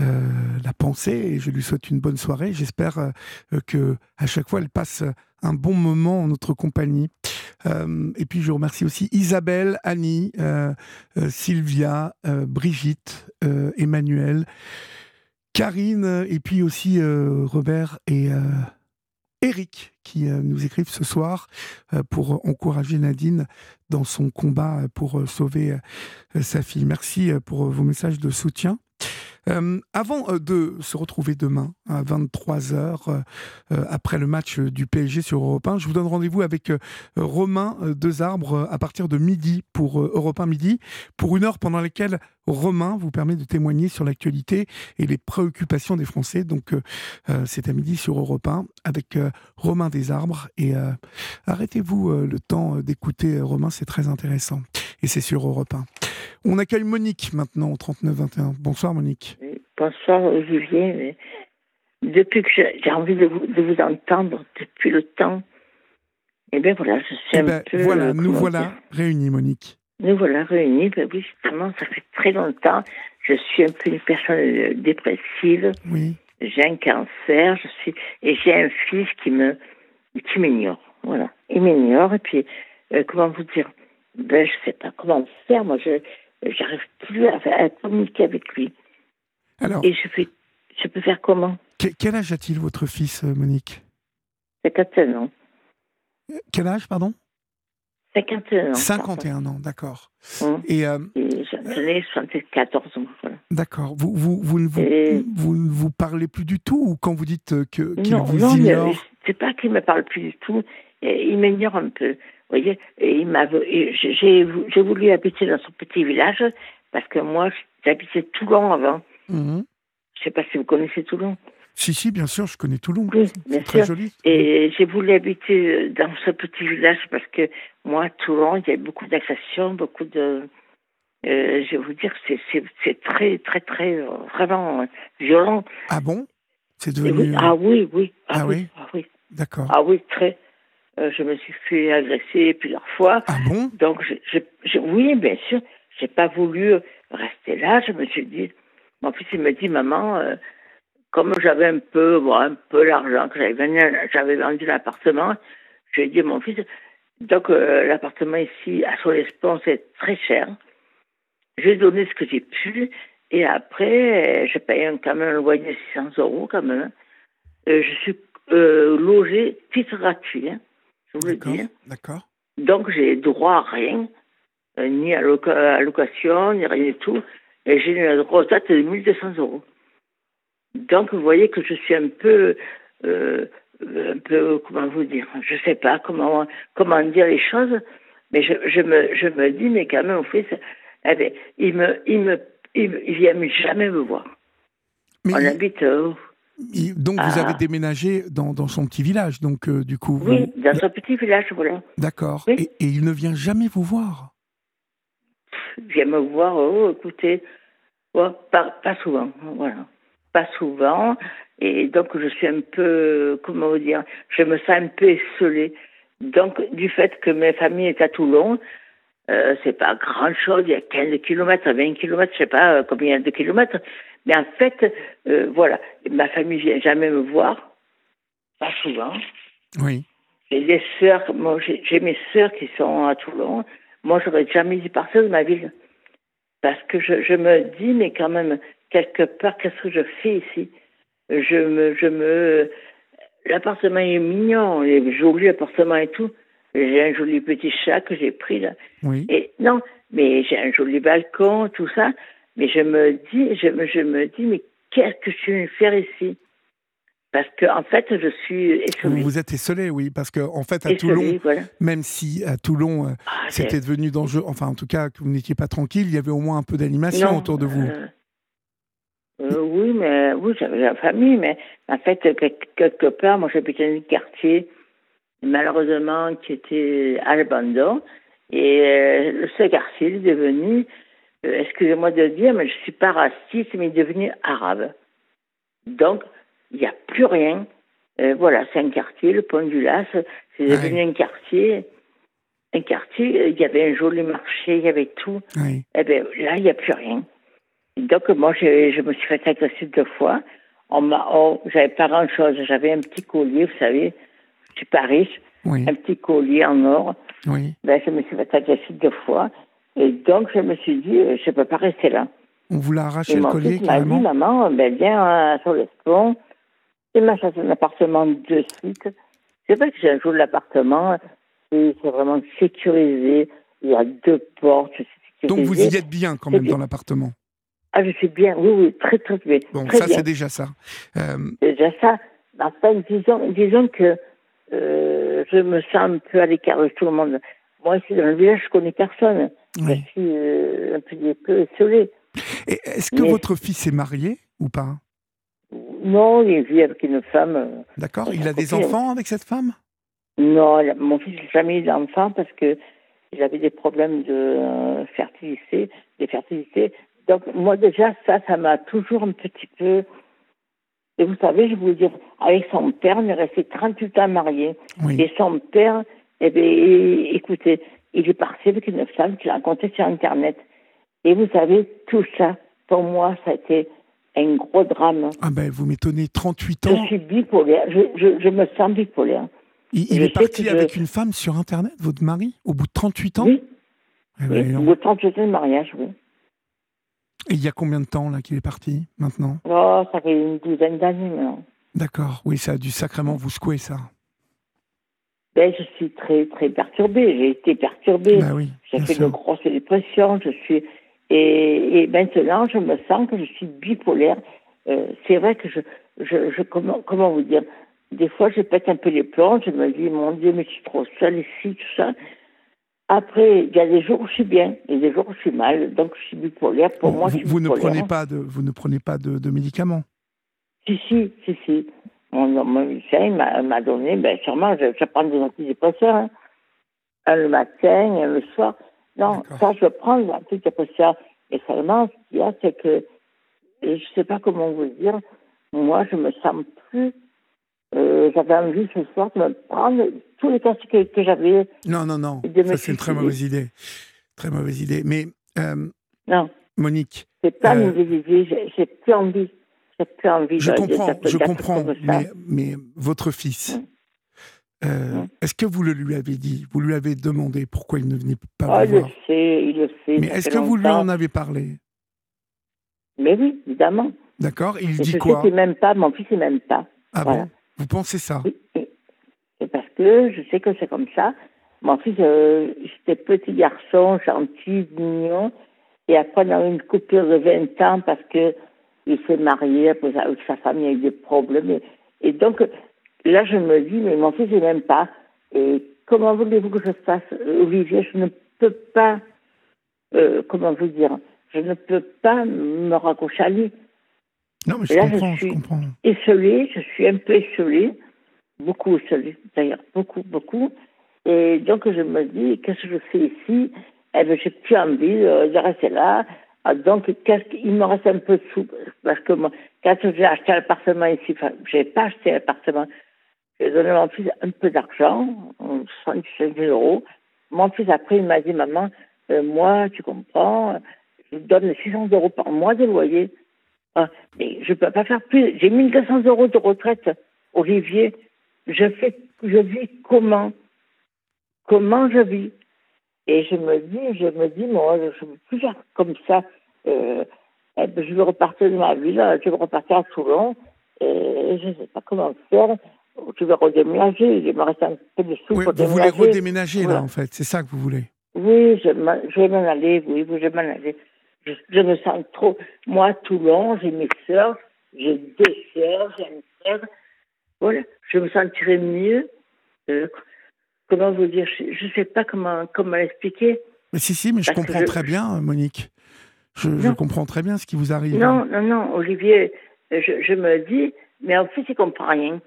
euh, la pensée et je lui souhaite une bonne soirée. J'espère euh, euh, que à chaque fois, elle passe un bon moment en notre compagnie. Euh, et puis, je remercie aussi Isabelle, Annie, euh, euh, Sylvia, Brigitte, Emmanuel. Karine et puis aussi Robert et Eric qui nous écrivent ce soir pour encourager Nadine dans son combat pour sauver sa fille. Merci pour vos messages de soutien. Euh, avant euh, de se retrouver demain à 23h après le match euh, du PSG sur Europe 1, je vous donne rendez-vous avec euh, Romain euh, Desarbres euh, à partir de midi pour euh, Europe 1 midi pour une heure pendant laquelle Romain vous permet de témoigner sur l'actualité et les préoccupations des Français. Donc, euh, euh, c'est à midi sur Europe 1 avec euh, Romain Desarbres. Et euh, arrêtez-vous euh, le temps euh, d'écouter euh, Romain, c'est très intéressant. Et c'est sur Europe 1. On accueille Monique maintenant au 39-21. Bonsoir Monique. Bonsoir Olivier. Depuis que j'ai envie de vous, de vous entendre depuis le temps, eh bien voilà, je suis Eh un ben, peu. voilà, euh, nous voilà réunis Monique. nous voilà réunis. Ben oui, justement, ça fait très longtemps. Je suis un peu une personne euh, dépressive. Oui. J'ai un cancer. Je suis et j'ai un fils qui me qui m'ignore. Voilà, il m'ignore. Et puis, euh, comment vous dire Ben, je sais pas comment faire. Moi, je j'arrive plus à, à communiquer avec lui. Alors, Et je fais, je peux faire comment? Que- quel âge a-t-il votre fils euh, Monique? 51 ans. Quel âge, pardon? 51 ans. 51 ans, d'accord. Hum. Et euh, Et J'en ai 74 ans. Voilà. d'accord, vous, vous, vous, ne vous, Et- vous ne vous parlez plus du tout ou quand vous dites euh, que, qu'il Non, vous non, ignore? c'est pas qu'il me parle plus du tout. Il m'ignore un peu. Vous voyez, et il m'a, j'ai, j'ai voulu habiter dans son petit village parce que moi, j'habitais Toulon avant. Mhm. Je sais pas si vous connaissez Toulon. Si, si, bien sûr, je connais Toulon. Oui, bien très sûr. joli. Et j'ai voulu habiter dans ce petit village parce que moi, Toulon, il y a beaucoup d'agressions, beaucoup de. euh, je vais vous dire, c'est, c'est, c'est très, très, très, euh, vraiment euh, violent. Ah bon? C'est devenu... oui, ah oui, oui. Ah, Ah oui, oui? ah oui. D'accord. Ah oui, très. Euh, je me suis fait agresser plusieurs fois. Ah bon? Donc, je, je, je- oui, bien sûr, j'ai pas voulu rester là. Je me suis dit, mon fils, il me dit, maman, euh, comme j'avais un peu, bon, un peu l'argent, que j'avais vendu, j'avais vendu l'appartement, je lui ai dit, à mon fils, donc euh, l'appartement ici à Solespont, c'est très cher. J'ai donné ce que j'ai pu, et après, euh, j'ai payé un, quand même un loyer de 600 euros quand même. Euh, je suis euh, logée titre gratuit, hein, je vous dis. hein. D'accord. Donc, j'ai droit à rien, euh, ni à, loca- à location, ni rien du tout. Et j'ai une retraite de 1200 euros. Donc, vous voyez que je suis un peu, euh, un peu, comment vous dire, je sais pas comment, comment dire les choses, mais je, je, me, je me dis, mais quand même, au fait, eh il me, il me, il, me- il vient jamais me voir. Mais On il- habite, euh, donc vous Ah. avez déménagé dans, dans son petit village, donc euh, du coup... oui, vous- dans un petit village, voilà. D'accord. Oui. Et, et il ne vient jamais vous voir? Il vient me voir, oh, écoutez, oh, pas, pas souvent, voilà. Pas souvent. Et donc, je suis un peu, comment vous dire, je me sens un peu esselée. Donc, du fait que ma famille est à Toulon, euh, c'est pas grand chose, il y a 15 kilomètres, 20 kilomètres, je sais pas euh, combien de kilomètres. Mais en fait, euh, voilà, ma famille vient jamais me voir, pas souvent. Oui. J'ai des sœurs, moi j'ai mes sœurs qui sont à Toulon. Moi, j'aurais jamais dû partir de ma ville. Parce que je, je me dis, mais quand même, quelque part, qu'est-ce que je fais ici? Je me, je me, l'appartement est mignon, il est joli appartement et tout. J'ai un joli petit chat que j'ai pris là. Oui. Et non, mais j'ai un joli balcon, tout ça. Mais je me dis, je me, je me dis, mais qu'est-ce que je suis venu faire ici? Parce que en fait, je suis Vous esselée. vous êtes esselé, oui, parce que en fait, à Esselée, Toulon, voilà. même si à Toulon, euh, Ah, c'était devenu dangereux, enfin, en tout cas, que vous n'étiez pas tranquille, il y avait au moins un peu d'animation autour de vous. euh, euh, oui, mais oui, j'avais la famille, mais en fait, quelque, part, moi j'habitais un quartier malheureusement, qui était à l'abandon. Et euh, ce quartier est devenu, excusez-moi de le dire, mais je ne suis pas raciste, mais devenu arabe. Donc, il n'y a plus rien. Euh, voilà, c'est un quartier, le Pont du Las, c'est devenu un quartier. Un quartier, il y avait un joli marché, il y avait tout. Oui. Eh bien, là, il n'y a plus rien. Donc, moi, je, je me suis fait agresser deux fois. On m'a, oh, j'avais pas grand chose. J'avais un petit collier, vous savez. Je suis pas riche. Oui. Un petit collier en or. Oui. Ben, je me suis fait agresser deux fois. Et donc, je me suis dit, euh, je peux pas rester là. On vous l'a arraché Et le collier m'a dit, maman, ben, viens euh, sur le pont. Il m'a cherché un appartement de suite. C'est vrai que j'ai un jour l'appartement. C'est vraiment sécurisé. Il y a deux portes. Donc vous y êtes bien quand même dans l'appartement. Ah, je suis bien. Oui, oui, très, très bien. Bon, très ça c'est déjà ça. Euh, déjà ça. Enfin, disons, disons que euh, je me sens un peu à l'écart de tout le monde. Moi, ici, dans le village, je connais personne. Oui. Je suis euh, un petit peu isolée. Et Est-ce que Mais- votre fils est marié ou pas? Non, il vit avec une femme. euh, D'accord Il a des enfants avec cette femme? Non, mon fils n'a jamais eu d'enfant parce que il avait des problèmes de euh, fertilité, des fertilités. Donc, moi, déjà, ça, ça m'a toujours un petit peu. Et vous savez, je vous dire, avec son père, on est resté 38 ans mariés. Oui. Et son père, eh bien, écoutez, il est parti avec une femme qu'il a rencontrée sur Internet. Et vous savez, tout ça, pour moi, ça a été un gros drame. Ah ben vous m'étonnez, 38 Je ans. suis bipolaire, je, je, je me sens bipolaire. Il, il je est parti je- avec une femme sur Internet, votre mari, au bout de 38 ans? Oui, Eh ben, oui. non. le 38 ans de mariage, oui. Et il y a combien de temps là qu'il est parti maintenant? Oh, ça fait une douzaine d'années maintenant. D'accord, oui, ça a dû sacrément vous secouer ça. Ben, je suis très, très perturbée. J'ai été perturbée. Bah oui, J'ai fait sûr. une grosse dépression. Je suis et, et maintenant je me sens que je suis bipolaire. Euh, c'est vrai que je, je, je comment, comment vous dire? Des fois, je pète un peu les plombs. Je me dis, mon Dieu, mais je suis trop seule ici, tout ça. Après, il y a des jours où je suis bien et des jours où je suis mal. Donc, je suis bipolaire. Pour Bon, moi, vous, je suis vous ne prenez pas de, vous ne prenez pas de, de médicaments? Si, si, si, si. Mon, mon médecin m'a donné, ben sûrement, je, je prends des antidépresseurs. Hein. Un le matin, un le soir. Non, ça, je prends des antidépresseurs. Et seulement, ce qu'il y a, c'est que, je ne sais pas comment vous dire, moi, je me sens plus. Euh, j'avais envie ce soir de me prendre tous les casques que, que j'avais. Non, non, non. Ça, c'est une très mauvaise idée. Très mauvaise idée. Mais, euh, Non, Monique, c'est pas Euh, une mauvaise idée. J'ai plus envie. J'ai plus envie je de, comprends, je comprends, mais, mais votre fils, Mm. euh, Mm. est-ce que vous le lui avez dit Vous lui avez demandé pourquoi il ne venait pas Oh, vous il le sait, il le sait. Mais est-ce que vous lui en avez parlé? Mais oui, évidemment. D'accord Il Et dit je quoi? sais qu'il m'aime pas, mon fils il m'aime pas. Ah voilà. bon Vous pensez ça? Oui, parce que je sais que c'est comme ça. Mon fils, euh, c'était petit garçon, gentil, mignon. Et après, on a eu une coupure de 20 ans parce que il s'est marié, après, avec sa femme, il y a eu des problèmes. Et, et donc, là, je me dis, mais mon fils, il m'aime pas. Et comment voulez-vous que je fasse, euh, Olivier? Je ne peux pas, euh, comment vous dire, je ne peux pas me raccrocher à lui. Non, mais je là, comprends, je suis- comprends. Esselée, je suis un peu esselée, beaucoup esselée, d'ailleurs, beaucoup, beaucoup. Et donc, je me dis, qu'est-ce que je fais ici? Eh bien, j'ai plus envie de, de rester là. Ah, Donc, qu'est-ce me reste un peu de sous Parce que moi, quand j'ai acheté l'appartement ici, enfin, j'ai pas acheté l'appartement, j'ai donné à mon fils un peu d'argent, 75 000 euros. Mon fils, après, il m'a dit, maman, euh, moi, tu comprends, je donne 600 euros par mois de loyer. Ah, mais je peux pas faire plus. J'ai 1200 euros de retraite, Olivier. Je fais, je vis comment? Comment je vis? Et je me dis, je me dis, moi, je ne peux plus faire comme ça. Euh, eh ben, je vais repartir de ma ville, je vais repartir à Toulon. Et je ne sais pas comment faire. Je vais redéménager. Il me reste un peu de sous Oui, pour vous voulez déménager. redéménager, là, en fait. C'est ça que vous voulez. Oui, je, je vais m'en aller, oui, je vais m'en aller. Je, je me sens trop. Moi, à Toulon, j'ai mes sœurs, j'ai deux sœurs, j'ai une sœur. Voilà, je me sentirais mieux. Euh, comment vous dire Je ne sais pas comment, comment l'expliquer. Mais si, si, mais je comprends je- très bien, Monique. Je, comprends très bien ce qui vous arrive. Non, non, non, Olivier, je, je me dis, mais en fait, il comprend rien.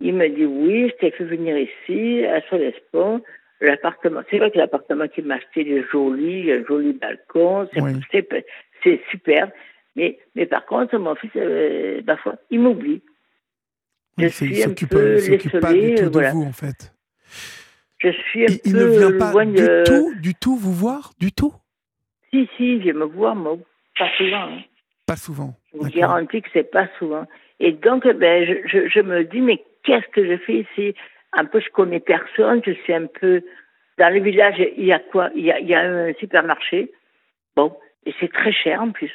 Il me dit oui, je t'ai fait venir ici, à Solespont. L'appartement, c'est vrai que l'appartement qu'il m'a acheté, il est joli, un joli balcon, c'est Oui. super. Mais, mais par contre, mon fils, euh, parfois, il m'oublie. Je Oui, il un s'occupe peu pas du tout de voilà. vous, en fait. Je suis un Il, il peu ne vient pas loin du de... tout, du tout vous voir, du tout? Si, si, il vient me voir, moi, pas souvent. hein. Pas souvent. Je vous garantis que c'est pas souvent. Et donc, ben, je, je, je me dis, mais qu'est-ce que je fais ici? Un peu, je connais personne, je suis un peu... Dans le village, il y a quoi? Il y a, il y a un supermarché. Bon, et c'est très cher en plus.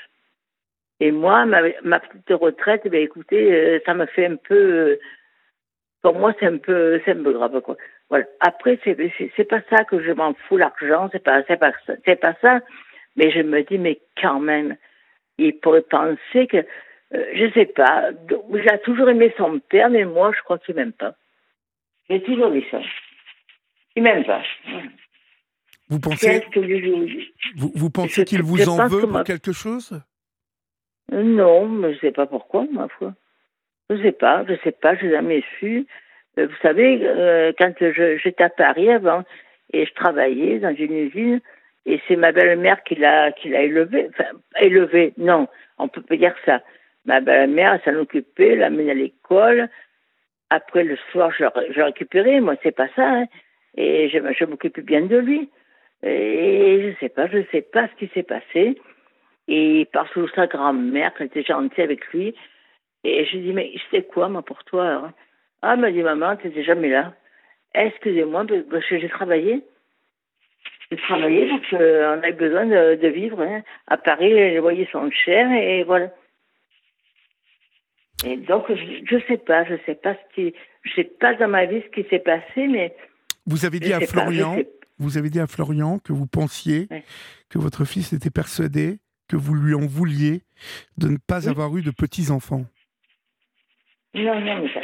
Et moi, ma, ma petite retraite, ben, écoutez, euh, ça me fait un peu... euh, pour moi, c'est un peu, c'est un peu grave, quoi. Voilà. Après, c'est, c'est, c'est pas ça que je m'en fous, l'argent, c'est pas, c'est pas, ça- c'est pas ça. Mais je me dis, mais quand même, il pourrait penser que, euh, je sais pas, il a toujours aimé son père, mais moi, je crois qu'il m'aime pas. J'ai toujours dit ça. Il m'aime pas. Vous pensez, que je vous vous, vous pensez je- qu'il vous je en veut que pour ma- quelque chose? Non, mais je sais pas pourquoi, ma foi. Je sais pas, je sais pas, j'ai jamais su. Euh, Vous savez, euh, quand j'étais à Paris avant et je travaillais dans une usine, et c'est ma belle-mère qui l'a qui élevé, enfin élevé, non, on peut pas dire ça. Ma belle-mère, elle s'en occupait, l'amenait à l'école. Après le soir, je, je récupérais, moi c'est pas ça, hein. et je, je m'occupais bien de lui. Et je sais pas, je sais pas ce qui s'est passé. Et que sa grand-mère, qui était gentille avec lui, et je dis, mais sais quoi, moi, pour toi hein? Ah, m'a dit, maman, tu n'étais jamais là. Excusez-moi, parce que j'ai travaillé. J'ai travaillé parce qu'on a besoin de, de vivre. hein. À Paris, les loyers sont chers et voilà. Et donc, je ne sais pas, je sais pas ce qui. Je sais pas dans ma vie ce qui s'est passé, mais. Vous avez dit à pas, Florian, vous avez dit à Florian que vous pensiez Ouais. que votre fils était persuadé que vous lui en vouliez de ne pas Oui. avoir eu de petits enfants. Non, non, mais ça,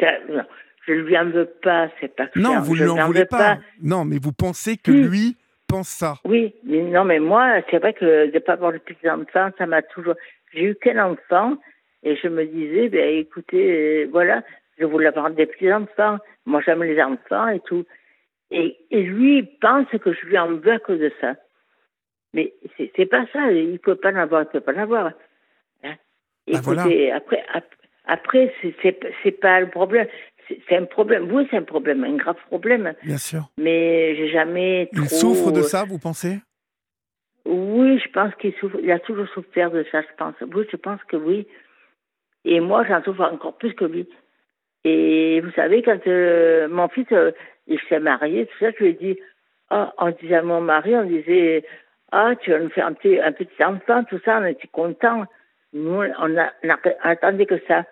ça- non, je ne lui en veux pas, c'est pas que Non, vous je lui en voulez pas. Non, mais vous pensez que Oui. lui pense ça. Oui, mais non, mais moi, c'est vrai que de ne pas avoir de petits enfants, ça m'a toujours. J'ai eu qu'un enfant et je me disais, ben écoutez, euh, voilà, je voulais avoir des petits enfants. Moi, j'aime les enfants et tout. Et, et lui, il pense que je lui en veux à cause de ça. Mais c'est pas ça. Il peut pas en avoir, il peut pas en avoir. Hein. Bah, voilà. Écoutez, après, ap- après, c'est- pas le problème. C'est un problème. Oui, c'est un problème, un grave problème. Bien sûr. Mais j'ai jamais Il trop. souffre de ça, vous pensez? Oui, je pense qu'il souffre. Il a toujours souffert de ça, je pense. Oui, je pense que oui. Et moi, j'en souffre encore plus que lui. Et vous savez, quand euh, mon fils, euh, il s'est marié, tout ça, je lui ai dit, ah, on disait à mon mari, on disait, ah, tu vas nous faire un petit, un petit enfant, tout ça, on était contents. Nous, on, a, on a- on attendait que ça.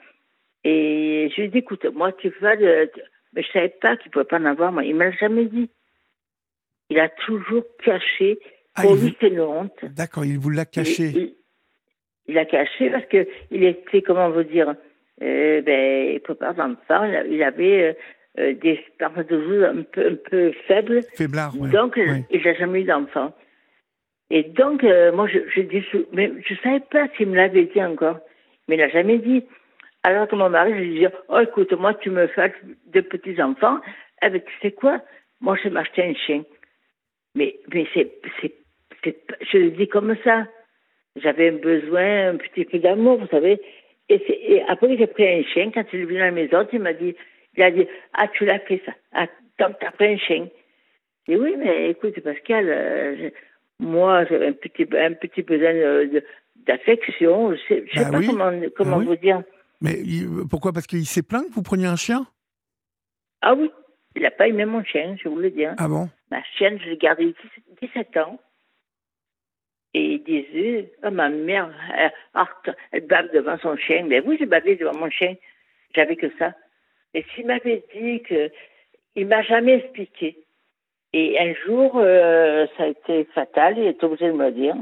Et je lui ai dit, écoute, moi, tu vas le... Mais je savais pas qu'il pouvait pas en avoir, moi. Il m'a jamais dit. Il a toujours caché. Ah, Pour lui, vous- c'est une honte. D'accord, il vous l'a caché. Il, il- il a caché parce que il était, comment vous dire, euh, ben, il peut pas d'enfant. Il, a- il avait euh, euh, des spermatozoïdes un peu, un peu faibles. Faiblard, ouais. Donc, ouais. il n'a jamais eu d'enfant. Et donc, euh, moi, je, dis, mais je savais pas s'il me l'avait dit encore. Mais il n'a jamais dit. Alors que mon mari, je lui dis, oh, écoute, moi, tu me fais de petits-enfants. Eh tu sais quoi? Moi, je vais m'acheter un chien. Mais, mais c'est, c'est, je le dis comme ça. J'avais besoin un petit peu d'amour, vous savez. Et, et après, j'ai pris un chien. Quand il est venu à la maison, il m'a dit, il a dit, ah, tu l'as fait ça. Ah, donc, t'as pris un chien. Dit, oui, mais écoute, Pascal, euh, moi, j'avais un petit, un petit besoin de- d'affection. Je sais, je sais Bah pas oui. comment, comment oui. vous dire. Mais il- pourquoi? Parce qu'il s'est plaint que vous preniez un chien? Ah oui, il n'a pas aimé mon chien, je vous le dis. hein. Ah bon? Ma chienne, je l'ai gardée 17 17 ans. Et il disait, ah, ma mère, elle, elle bave devant son chien. Mais oui, j'ai bavé devant mon chien. J'avais que ça. Et s'il m'avait dit que. Il m'a jamais expliqué. Et un jour, euh, ça a été fatal, il est obligé de me le dire.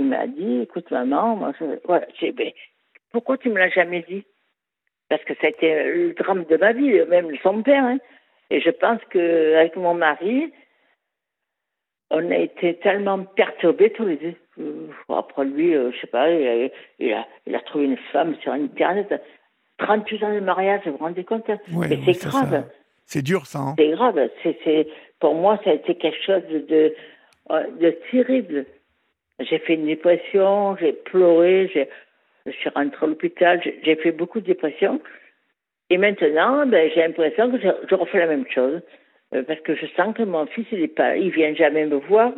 Il m'a dit, écoute, maman, moi, je, voilà, j'ai, ben, pourquoi tu me l'as jamais dit? Parce que ça a été le drame de ma vie, même son père. hein. Et je pense qu'avec mon mari, on a été tellement perturbés tous les deux. Euh, Après lui, euh, je sais pas, il a, il, a, il a trouvé une femme sur Internet. 38 ans de mariage, vous vous rendez compte hein? Ouais, Mais c'est grave. ça- C'est dur, ça. hein. C'est grave. C'est, pour moi, ça a été quelque chose de, de terrible. J'ai fait une dépression, j'ai pleuré, j'ai, je suis rentrée à l'hôpital, j'ai, fait beaucoup de dépression. Et maintenant, ben, j'ai l'impression que je, je refais la même chose. Euh, parce que je sens que mon fils, il est pas, il vient jamais me voir.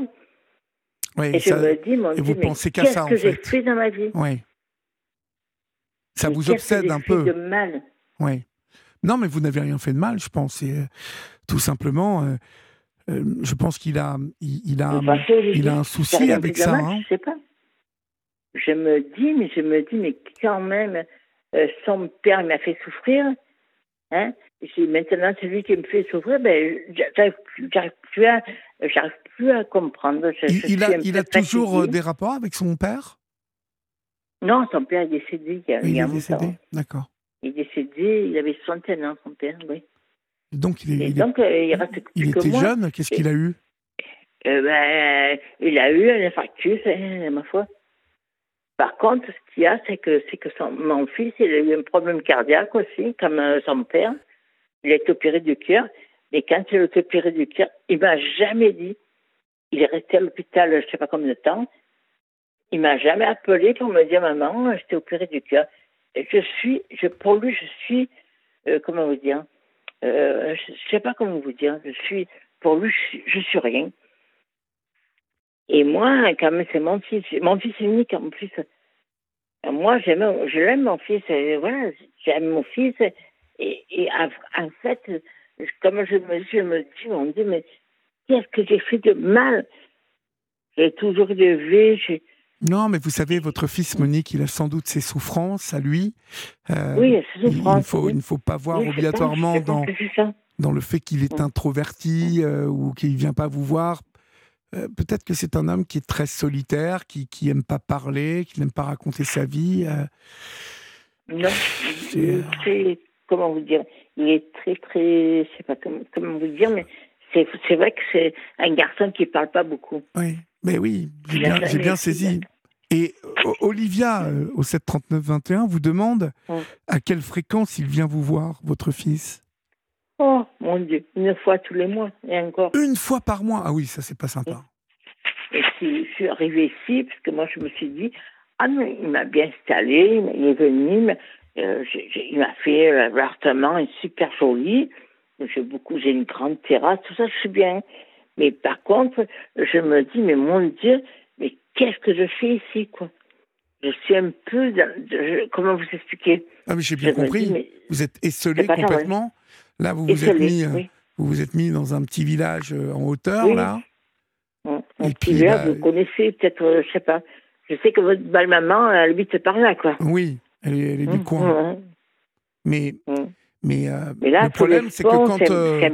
Ouais, Et je ça- me dis, mon et vous mais pensez qu'à ça, en que j'ai fait? dans ma vie? Ouais. Ça Mais vous obsède un peu. de mal? Oui. Non, mais vous n'avez rien fait de mal, je pense. Et, euh, tout simplement, euh, euh, je pense qu'il a, il, il a, Enfin, il a un souci avec ça. mal, hein. Je sais pas. Je me dis, mais je me dis, mais quand même, son père m'a fait souffrir. Hein? Maintenant c'est lui qui me fait souffrir, ben, j'arrive plus, à, j'arrive plus à comprendre. Je- Il, je il suis a, il a toujours fatiguée. des rapports avec son père? Non, son père est décédé il y a, il Il y a est décédé D'accord. Il est décédé, il avait 61 ans, son père, oui. Donc, il, est, il, donc, euh, il reste il était moi. jeune. Qu'est-ce qu'il a eu? Euh, ben, il a eu un infarctus, hein, ma foi. Par contre, ce qu'il y a, c'est que, c'est que son, mon fils, il a eu un problème cardiaque aussi, comme euh, son père. Il a été opéré du cœur. Mais quand il a été opéré du cœur, il m'a jamais dit. Il est resté à l'hôpital, je sais pas combien de temps. Il m'a jamais appelé pour me dire, maman, j'étais opéré du cœur. Je suis, je, pour lui, je suis, euh, comment vous dire, euh, je, je sais pas comment vous dire, je suis, pour lui, je, suis- rien. Et moi, quand même, c'est mon fils, mon fils unique en plus. Moi, j'aime, je l'aime mon fils, et voilà, j'aime mon fils. Et, et en, fait, comme je me, je me dis, mon Dieu, mais qu'est-ce que j'ai fait de mal? J'ai toujours élevé, j'ai, Non, mais vous savez, votre fils Monique, il a sans doute ses souffrances à lui. Euh, oui, il, il souffrance. ne faut, oui. il ne faut pas voir Oui, obligatoirement dans, dans le fait qu'il est introverti euh, ou qu'il ne vient pas vous voir. Euh, Peut-être que c'est un homme qui est très solitaire, qui qui aime pas parler, qui n'aime pas raconter sa vie. Non, C'est, il est très, comment vous dire, il est très, très, je sais pas comment, comment vous dire, mais c'est, c'est vrai que c'est un garçon qui parle pas beaucoup. Oui, mais oui, j'ai bien, saisi. Et O- Olivia, euh, au 739-21, vous demande Mm. à quelle fréquence il vient vous voir, votre fils? Oh, mon Dieu, une fois tous les mois, et encore. Une fois par mois Ah oui, ça, c'est pas sympa. Et si je suis arrivée ici, parce que moi, je me suis dit, ah, mais il m'a bien installé, il est venu, euh, il m'a fait euh, l'appartement est super joli. J'ai beaucoup, j'ai une grande terrasse, tout ça, je suis bien. Mais par contre, je me dis, mais mon Dieu, mais qu'est-ce que je fais ici, quoi? Je suis un peu, dans- je- comment vous expliquer? Ah, mais j'ai bien Je compris. dis, Vous êtes esselé ça, complètement. Là, vous vous, êtes mis, euh, oui. vous vous êtes mis dans un petit village euh, en hauteur, Oui. là. Et Un puis, petit verre, bah, vous connaissez peut-être, euh, je sais pas. Je sais que votre belle-maman, elle habite par là, quoi. Oui, elle est, elle est du Hum, coin. hum, Mais, hum. Mais, euh, Mais là, le problème, c'est que quand euh,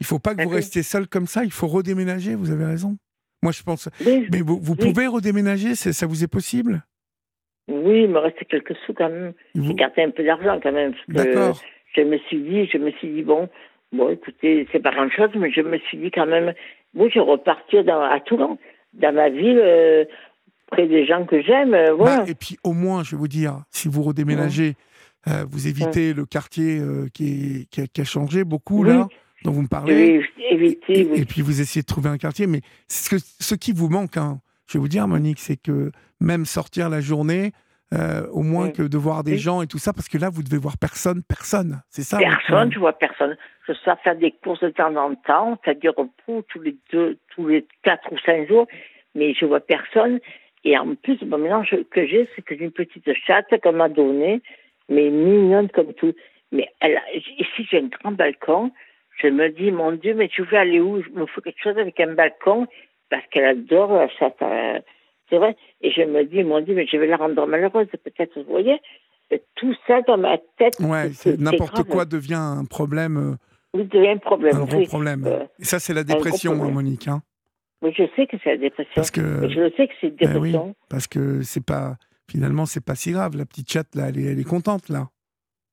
il faut pas que vous restiez seul comme ça, il faut redéménager. Vous avez raison. Moi, je pense. Oui, Mais vous, vous Oui. pouvez redéménager, ça vous est possible? Oui, il me restait quelques sous quand même. Vous- J'ai gardé un peu d'argent quand même. D'accord. Je me suis dit, je me suis dit, bon, bon, écoutez, c'est pas grand chose, mais je me suis dit quand même, bon, je vais repartir dans, à Toulon, dans ma ville, euh, près des gens que j'aime, euh, voilà. Bah, et puis au moins, je vais vous dire, si vous redéménagez, euh, vous évitez le quartier euh, qui, est- qui a, qui a changé beaucoup Oui. là, dont vous me parlez. vais éviter, Et, oui. et puis vous essayez de trouver un quartier, mais ce, que, ce qui vous manque, hein, je vais vous dire, Monique, c'est que même sortir la journée, euh, au moins Oui. que de voir des Oui. gens et tout ça, parce que là, vous devez voir personne, personne. C'est ça votre Personne, je vois personne. Je sors faire des courses de temps en temps, c'est-à-dire pour tous les deux, tous les quatre ou cinq jours, mais je vois personne. Et en plus, maintenant je- que j'ai, c'est que j'ai une petite chatte qu'on m'a donnée, mais mignonne comme tout. Mais elle, a- ici, j'ai un grand balcon. Je me dis, mon Dieu, mais tu veux aller où? Il me faut quelque chose avec un balcon, parce qu'elle adore la chatte. euh, c'est vrai. Et je me dis, mon Dieu, mais je vais la rendre malheureuse, peut-être, vous voyez Tout ça dans ma tête. Ouais, n'importe quoi devient un problème, euh, Oui, a un problème. un gros oui. problème. Euh, et ça, c'est la dépression, hein. Monique. hein. Oui, je sais que c'est la dépression. parce que, je le sais que c'est une Ben oui. dépression. parce que c'est pas, finalement, c'est pas si grave. La petite chatte là, elle est, elle est contente là.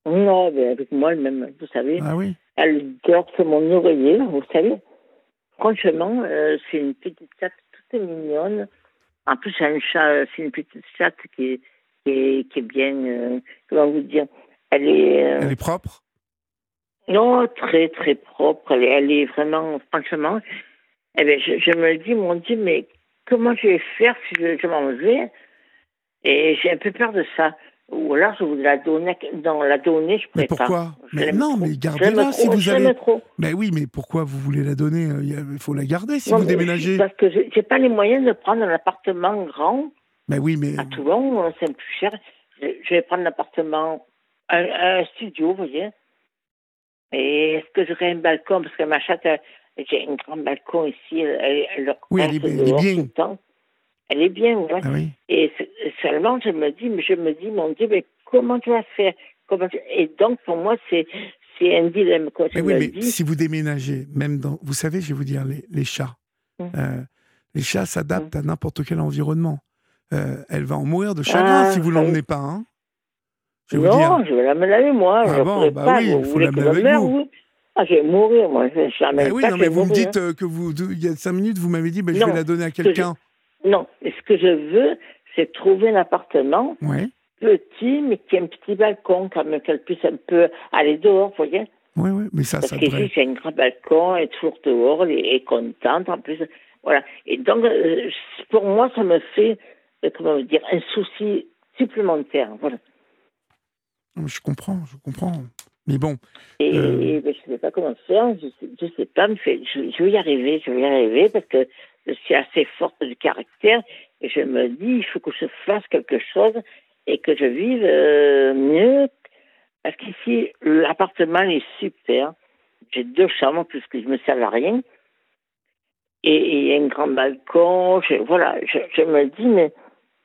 Non, mais avec moi, même, vous savez, Ah oui. elle dort sur mon oreiller, vous savez. Franchement, euh, c'est une petite chatte toute mignonne. En plus, c'est euh, c'est une petite chatte qui est, qui est, qui est bien, euh, comment vous dire, Elle est. euh, Elle est propre? Non, très, très propre. Elle est, elle est vraiment, franchement. Eh bien, je, je me dis, mon Dieu, mais comment je vais faire si je, je m'en vais? Et j'ai un peu peur de ça. Ou alors, je voudrais la donner. Non, la donner, je Mais pourrais pas. pourquoi Mais non, trop. mais gardez-la si vous avez. trop. Mais oui, mais pourquoi vous voulez la donner Euh, Il faut la garder si Non, vous mais déménagez. Parce que j'ai pas les moyens de prendre un appartement grand Mais oui, mais. à Toulon, euh, c'est plus cher. Je, vais prendre un appartement, un, un studio, vous voyez. Et est-ce que j'aurai un balcon? Parce que ma chatte, j'ai un grand balcon ici, elle, elle, elle Oui, elle est- elle est bien. Elle est bien, ouais. Ah oui. Et je me dis, mais je me dis, mon Dieu, mais comment tu vas faire? Comment tu- Et donc, pour moi, c'est c'est un dilemme. Quoi. Mais oui, mais dis, si vous déménagez, même dans. Vous savez, je vais vous dire, les, les chats. Mm. euh, les chats s'adaptent à n'importe quel environnement. Euh, elle va en mourir de chagrin Ah, si vous oui. l'emmenez pas. Hein je vais vous dire. non, je vais l'amener avec moi. Ah je bon, bah pas. oui, il faut que je avec meure, vous. ah, je vais mourir, moi. Je l'amène Eh oui, pas, non, mais vous me dites euh, que vous, il y a cinq minutes, vous m'avez dit, ben, je Non, vais la donner à que je- quelqu'un. Non, mais ce que je veux, c'est trouver un appartement petit, mais qui a un petit balcon, quand même, qu'elle puisse un peu aller dehors, vous voyez ouais, ouais, mais ça, Parce ça qu'ici, devrait. j'ai un grand balcon, elle est toujours dehors, elle est contente, en plus. Voilà. Et donc, euh, pour moi, ça me fait, euh, comment dire, un souci supplémentaire. Voilà. Je comprends, je comprends. Mais bon, Et, Euh. et, ben, je ne sais pas comment faire, je sais, je sais pas, mais je, je vais y arriver, je vais y arriver parce que je suis assez forte du caractère et je me dis, il faut que je fasse quelque chose et que je vive euh, mieux. Parce qu'ici, l'appartement est super. J'ai deux chambres puisque je me sers à rien. Et il y a un grand balcon. Je, voilà, je, me dis, mais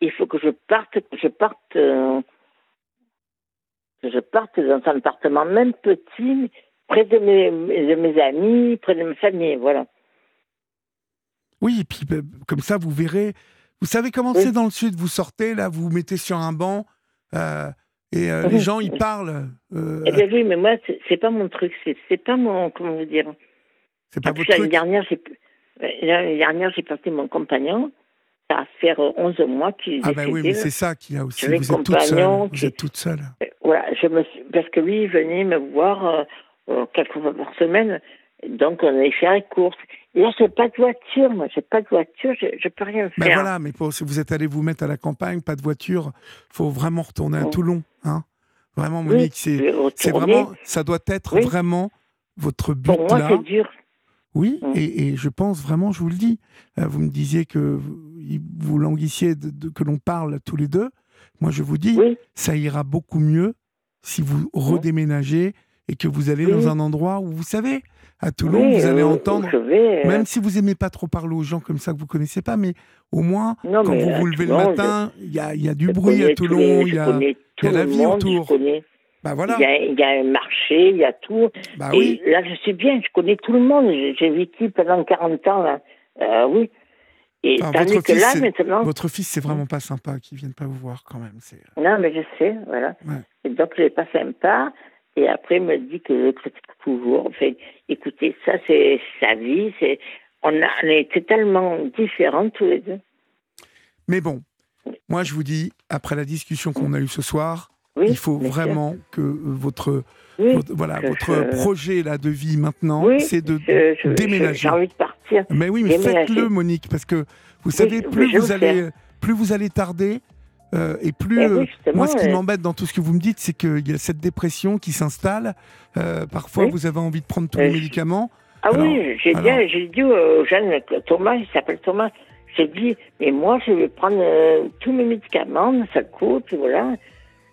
il faut que je parte, je parte. euh, je parte dans un appartement même petit, près de mes, de mes amis, près de ma famille, voilà. Oui, et puis ben, comme ça, vous verrez. Vous savez comment Oui. c'est dans le sud? Vous sortez, là, vous vous mettez sur un banc, euh, et euh, les gens, ils parlent. euh, Eh bien oui, mais moi, c'est pas mon truc, c'est pas mon, comment vous dire? c'est pas votre L'année truc? dernière, j'ai l'année dernière, j'ai perdu mon compagnon. Ça va faire euh, 11 mois qu'il Ah ben oui, mais c'est ça qu'il y a aussi. Vous êtes toute seule. Vous qui- êtes toute seule. Voilà, je me suis- parce que lui, il venait me voir quelques fois par semaine. Donc, on allait faire les courses. Et là, j'ai pas de voiture, moi. J'ai pas de voiture, je, je peux rien Ben faire. voilà, mais pour, si vous êtes allé vous mettre à la campagne, pas de voiture, faut vraiment retourner à Oui. Toulon. Hein vraiment, Oui, Monique, je c'est vraiment, ça doit être Oui. vraiment votre but Pour moi, c'est dur. Oui, et, et je pense vraiment, je vous le dis, euh, vous me disiez que vous, vous languissiez de, de- que l'on parle tous les deux. Moi, je vous dis, Oui, ça ira beaucoup mieux si vous redéménagez et que vous allez Oui. dans un endroit où vous savez, à Toulon, oui, vous allez euh, entendre, vais, euh, même si vous aimez pas trop parler aux gens comme ça que vous connaissez pas, mais au moins, non, quand vous vous levez le matin, il y a, y a du je bruit à Toulon, il y y a la vie monde, autour. Bah voilà, Il, y a, il y a un marché, il y a tout. bah et oui, là, je suis bien, je connais tout le monde. J'ai vécu pendant 40 ans, là. Euh, oui. Et Enfin, votre que fils, là, maintenant. votre fils, c'est vraiment pas sympa qu'il vienne pas vous voir quand même. C'est Non, mais je sais, voilà. Ouais. Et donc, il n'est pas sympa. Et après, il me dit que je critique toujours. Enfin, écoutez, ça, c'est sa vie. C'est... On, a, on était tellement différents tous les deux. Mais bon, moi je vous dis, après la discussion qu'on a eue ce soir, Oui, il faut sûr. vraiment que euh, votre, Oui, votre- voilà, que votre je- projet là, de vie maintenant, oui c'est de je- je- déménager. J'ai envie de partir. Mais oui, mais faites-le, Monique, parce que vous savez, plus vous allez, plus vous allez tarder, euh, et plus Eh oui, euh, moi, ce qui m'embête dans tout ce que vous me dites, c'est qu'il y a cette dépression qui s'installe. Euh, parfois, Oui. vous avez envie de prendre tous les médicaments. Ah Alors- oui, j'ai dit, alors- j'ai dit au jeune Thomas, il s'appelle Thomas, j'ai dit, mais moi, je vais prendre euh, tous mes médicaments, ça coûte, voilà.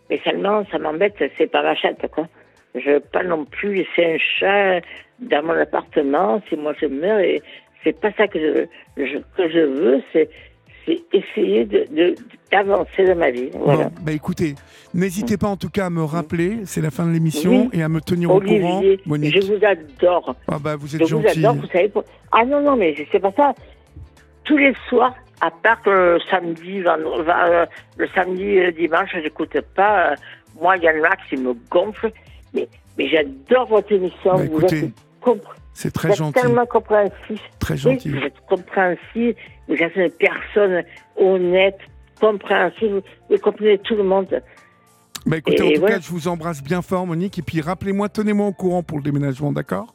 Mais seulement, ça m'embête, c'est pas ma chatte, quoi. Je veux pas non plus laisser un chat dans mon appartement si moi je meurs, et c'est pas ça que je, je- que je veux, c'est c'est essayer de, de- d'avancer dans ma vie. Voilà. Bon, bah écoutez, n'hésitez pas en tout cas à me rappeler, c'est la fin de l'émission, Oui. et à me tenir au courant, Monique. je vous adore. Ah bah vous Je êtes vous gentil. adore, vous savez. Pour... Ah non, non, mais c'est pas ça. Tous les soirs, à part le samedi, euh, le samedi, euh, dimanche, je n'écoute pas. euh, moi, il y en a qui me gonflent. Mais, mais j'adore votre émission. Bah, vous écoutez, êtes, compr- C'est vous très êtes gentil, tellement compréhensif. très Oui, gentil. vous êtes compréhensif. Vous êtes une personne honnête, compréhensive. Vous comprenez tout le monde. Bah écoutez, en tout cas, je vous embrasse bien fort, Monique. Et puis rappelez-moi, tenez-moi au courant pour le déménagement, d'accord?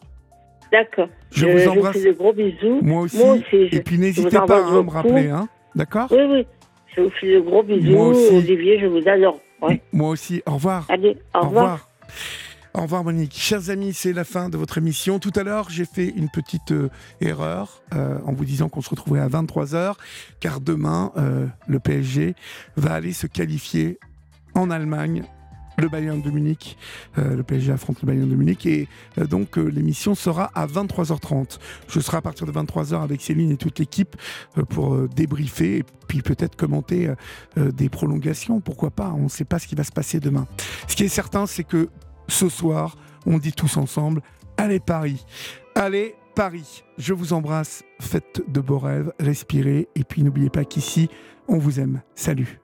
D'accord. Je vous embrasse. vous fais de gros bisous. Moi aussi. Moi aussi. je- Et puis n'hésitez vous pas hein, à me rappeler, hein D'accord? Oui, oui. Je vous fais de gros bisous. Moi aussi. Olivier, je vous adore. Ouais. Moi aussi. Au revoir. Allez, au, revoir. Au revoir Monique. Chers amis, c'est la fin de votre émission. Tout à l'heure, j'ai fait une petite euh, erreur euh, en vous disant qu'on se retrouverait à 23h, car demain, euh, le PSG va aller se qualifier en Allemagne. Le Bayern de Munich, le PSG affronte le Bayern de Munich et donc l'émission sera à 23h30. Je serai à partir de 23h avec Céline et toute l'équipe pour débriefer et puis peut-être commenter des prolongations, pourquoi pas, on ne sait pas ce qui va se passer demain. Ce qui est certain, c'est que ce soir, on dit tous ensemble, allez Paris, allez Paris. Je vous embrasse, faites de beaux rêves, respirez, et puis n'oubliez pas qu'ici, on vous aime. Salut.